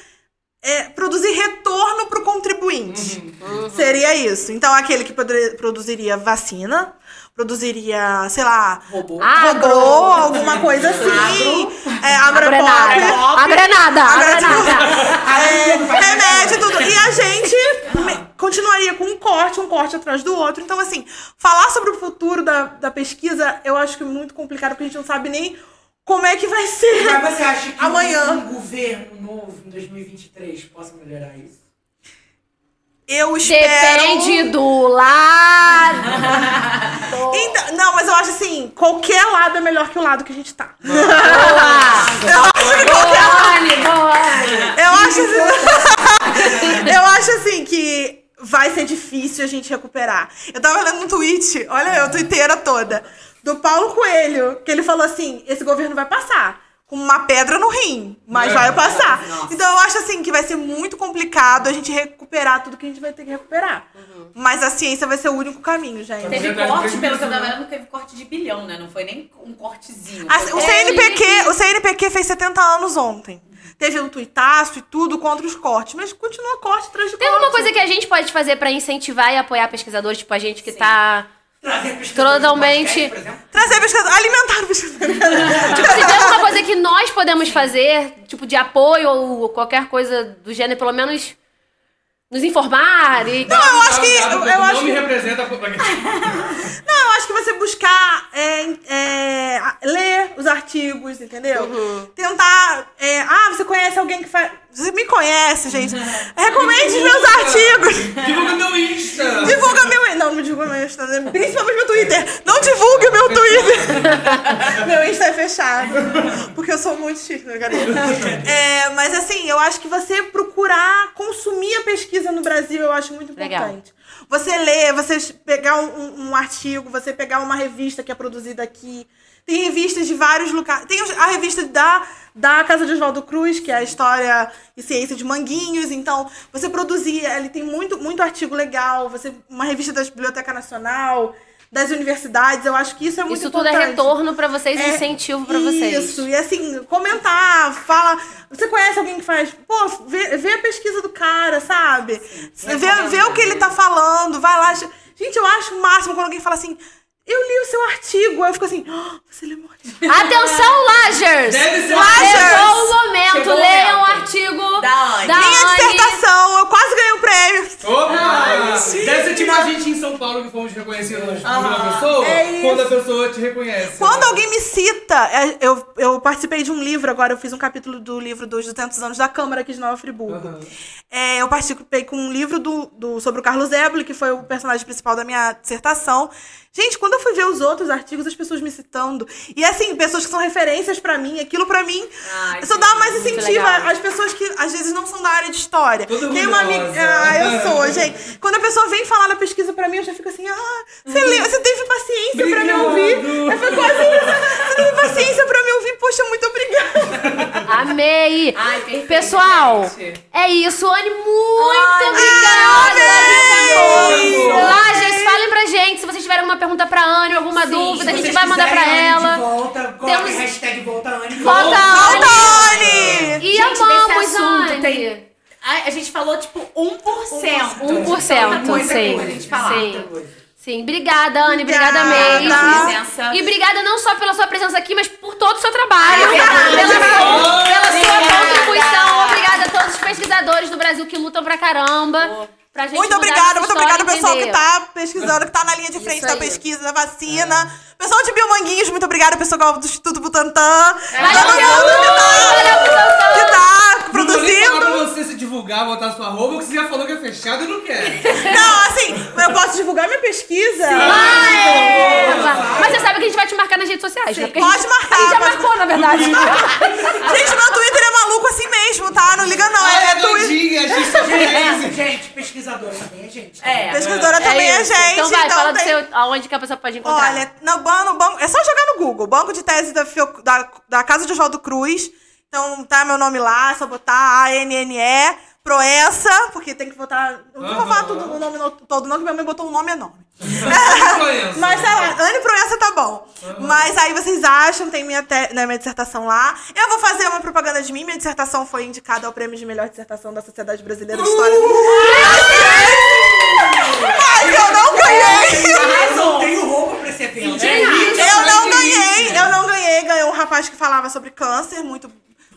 é, produzir retorno para o contribuinte. Seria isso. Então, aquele que produziria vacina, produziria, sei lá, Robô. Agro. robô, alguma coisa assim. É, Agrenada. agropop. Agrenada. Agrenada. <laughs> É, remédio, tudo. E a gente me- continuaria com um corte, um corte atrás do outro. Então, assim, falar sobre o futuro da, da pesquisa, eu acho que é muito complicado, porque a gente não sabe nem como é que vai ser. Mas você acha que Amanhã. um governo novo em 2023 possa melhorar isso? Eu espero. Depende do lado. <laughs> Então, não, mas eu acho assim, qualquer lado é melhor que o lado que a gente tá. Boa. Eu acho que qualquer Boa, Anne, boa. Eu acho assim. <laughs> eu acho assim que vai ser difícil a gente recuperar. Eu tava lendo um tweet, olha eu, twitteira toda, do Paulo Coelho, que ele falou assim: esse governo vai passar. Uma pedra no rim, mas vai passar. Então eu acho assim que vai ser muito complicado a gente recuperar tudo que a gente vai ter que recuperar. Mas a ciência vai ser o único caminho, gente. Teve Verdade, corte, pelo que eu tava vendo, teve corte de bilhão, né? Não foi nem um cortezinho. A- o, CNPq, o CNPq fez 70 anos ontem. Teve um tuitaço e tudo contra os cortes, mas continua corte atrás de Tem corte. alguma coisa que a gente pode fazer pra incentivar e apoiar pesquisadores, tipo a gente que tá. Trazer Totalmente. podcast, por exemplo? Trazer pesquisador, alimentar pesquisador. <laughs> Tipo, se tem alguma coisa que nós podemos fazer, tipo, de apoio ou qualquer coisa do gênero, pelo menos nos informar e. Não, eu acho que. Eu, que eu não acho me que representa. <laughs> não, eu acho que você buscar é, é, ler os artigos, entendeu? Tentar. é, ah, você conhece alguém que faz. Você me conhece, gente. <laughs> Recomende meus artigos. Divulga meu Insta. Divulga meu. Não, não divulga meu Insta. né? Principalmente meu Twitter. Não divulgue meu Twitter. <laughs> meu Insta é fechado. Porque eu sou muito chique, né, galera? É, mas assim, eu acho que você procurar consumir a pesquisa no Brasil, eu acho muito Legal. Você ler, você pegar um, um- artigo, você pegar uma revista que é produzida aqui. Tem revistas de vários lugares. Tem a revista da, da Casa de Oswaldo Cruz, que é a História e Ciência de Manguinhos. Então, você produzir, ele tem muito, muito artigo legal. Você, uma revista da Biblioteca Nacional, das universidades. Eu acho que isso é muito Isso tudo é importante. retorno pra vocês, É, incentivo pra vocês. Isso, e assim, comentar, fala. Você conhece alguém que faz? Pô, vê, vê a pesquisa do cara, sabe? Vê, vê o que ele tá falando, vai lá. Gente, eu acho o máximo quando alguém fala assim. Eu li o seu artigo, aí eu fico assim, "Ah, você leu meu artigo. <laughs> Atenção, Lagers! Deve ser Lagers! Chegou o momento, Chegou o leiam o momento. artigo Da Anne. da Minha Anne. dissertação, eu quase ganhei um prêmio. Opa! Deve ser tipo a gente em São Paulo que fomos reconhecidos por uma pessoa, é isso. quando a pessoa te reconhece. Quando né? alguém me cita, é, eu, eu participei de um livro, agora eu fiz um capítulo do livro dos 200 anos da Câmara aqui de Nova Friburgo. Aham. É, eu participei com um livro do, do- sobre o Carlos Eboli, que foi o personagem principal da minha dissertação. Gente, quando eu fui ver os outros artigos, as pessoas me citando. E assim, pessoas que são referências pra mim, aquilo pra mim Ai, só dá mais incentivo às pessoas que às vezes não são da área de história. Toda Tem uma amiga. Ah, eu sou, gente. Quando a pessoa vem falar na pesquisa pra mim, eu já fico assim, ah, você, leu, você teve paciência pra me ouvir. Eu quase isso. Você teve paciência pra me ouvir, poxa, muito obrigada. Amei! Ai, perfeito, Pessoal, gente. é isso. Anne, muito Ai, obrigada! amei! Lajes, falem pra gente se vocês tiverem alguma pergunta pra Anne, alguma dúvida, a gente vai mandar pra ela. De volta, coloque Temos- hashtag volta Anne. Volta, Volta, Anne! E Gente, amamos, Anne. tem- A, a gente falou tipo 1%. 1%, Muita sim. coisa a gente falar. Sim. Sim, obrigada, Anne. Obrigada, Obrigada. mesmo. Presença. E obrigada não só pela sua presença aqui, mas por todo o seu trabalho. É verdade. pela sua, pela sua Obrigada. contribuição. Obrigada a todos os pesquisadores do Brasil que lutam pra caramba. Pra gente Muito obrigada, muito obrigada ao pessoal que tá pesquisando, que tá na linha de frente da pesquisa, da vacina. Pessoal de Biomanguinhos, muito obrigada. Pessoal do Instituto Butantan. Valeu, Todo mundo Valeu, que tá, que tá falar pra produzindo. você se divulgar, botar sua roupa, porque você já falou que é fechado e não quer. <laughs> Não, assim, eu posso divulgar minha pesquisa? Mas você sabe que a gente vai te marcar nas redes sociais, né? Porque a Pode gente- marcar, A gente já pode- marcou, na verdade. Gente, meu Twitter é maluco assim mesmo, tá? Não liga não, é, é é doidinha, a gente só Gente, conhece. gente, pesquisadora também é gente. tá? É. Pesquisadora também é, gente. Então vai, fala do tem- seu, aonde que a pessoa pode encontrar. Olha, no banco, no banco, é só jogar no Google, Banco de Tese da, Fio- da, da Casa de Oswaldo Cruz. Então tá meu nome lá, é só botar A-N-N-E, Proessa, porque tem que botar. Não vou falar tudo, o nome no- todo, não, que minha mãe botou um nome enorme. Proença. <laughs> Mas sei lá, Anne Proença tá bom. Mas aí vocês acham, tem minha, te- né, minha dissertação lá. Eu vou fazer uma propaganda de mim. Minha dissertação foi indicada ao prêmio de melhor dissertação da Sociedade Brasileira de História. Mas eu não ganhei! Eu não tenho roupa pra esse evento. Eu não ganhei, eu não ganhei. Ganhou um rapaz que falava sobre câncer, muito,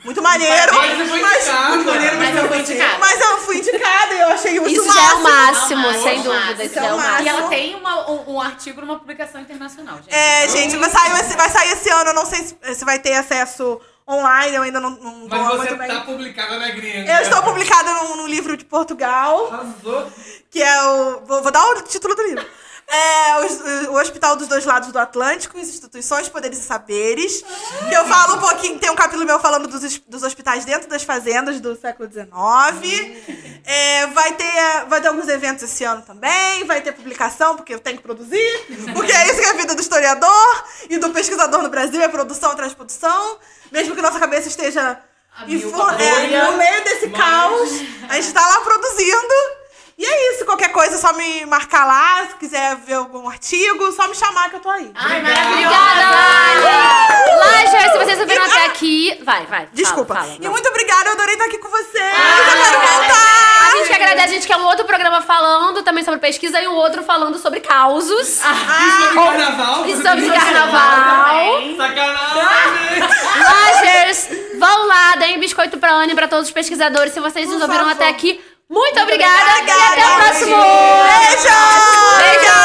muito maneiro. Mas maneiro, eu vou indicada. Mas eu fui indicada e eu achei isso, Isso já é o máximo. sem dúvida. Isso é é o máximo. E ela tem uma- um, um artigo numa publicação internacional, gente. É, gente, vai sair, esse, vai sair esse ano. Eu não sei se, se vai ter acesso online, eu ainda não, não Mas você muito bem. tá publicada na gringa. Eu estou publicada num, num livro de Portugal, Arrasou. que é o. Vou, vou dar o título do livro. É o, o Hospital dos Dois Lados do Atlântico, instituições, poderes e saberes. Que eu falo um pouquinho, tem um capítulo meu falando dos, dos hospitais dentro das fazendas do século XIX. É, vai, ter, vai ter alguns eventos esse ano também, vai ter publicação, porque eu tenho que produzir. Porque é isso que é a vida do historiador e do pesquisador no Brasil, é produção atrás de produção. Mesmo que nossa cabeça esteja é, no meio desse Mas- caos, a gente tá lá produzindo. E é isso, qualquer coisa é só me marcar lá, se quiser ver algum artigo, só me chamar que eu tô aí. Ai, Obrigada, Anne! Lajas, se vocês ouviram até aqui... Vai, vai. fala, Desculpa. fala, e não. muito obrigada, eu adorei estar aqui com vocês. Ah, eu quero A voltar. gente que agradece, a gente quer um outro programa falando também sobre pesquisa e um outro falando sobre causos. Isso sobre carnaval. E sobre carnaval. Sacanagem. Lagers, vão lá, deem biscoito pra Anne e pra todos os pesquisadores. Se vocês nos ouviram até aqui, muito obrigada, e até o obrigada. próximo! Beijo! Beijo!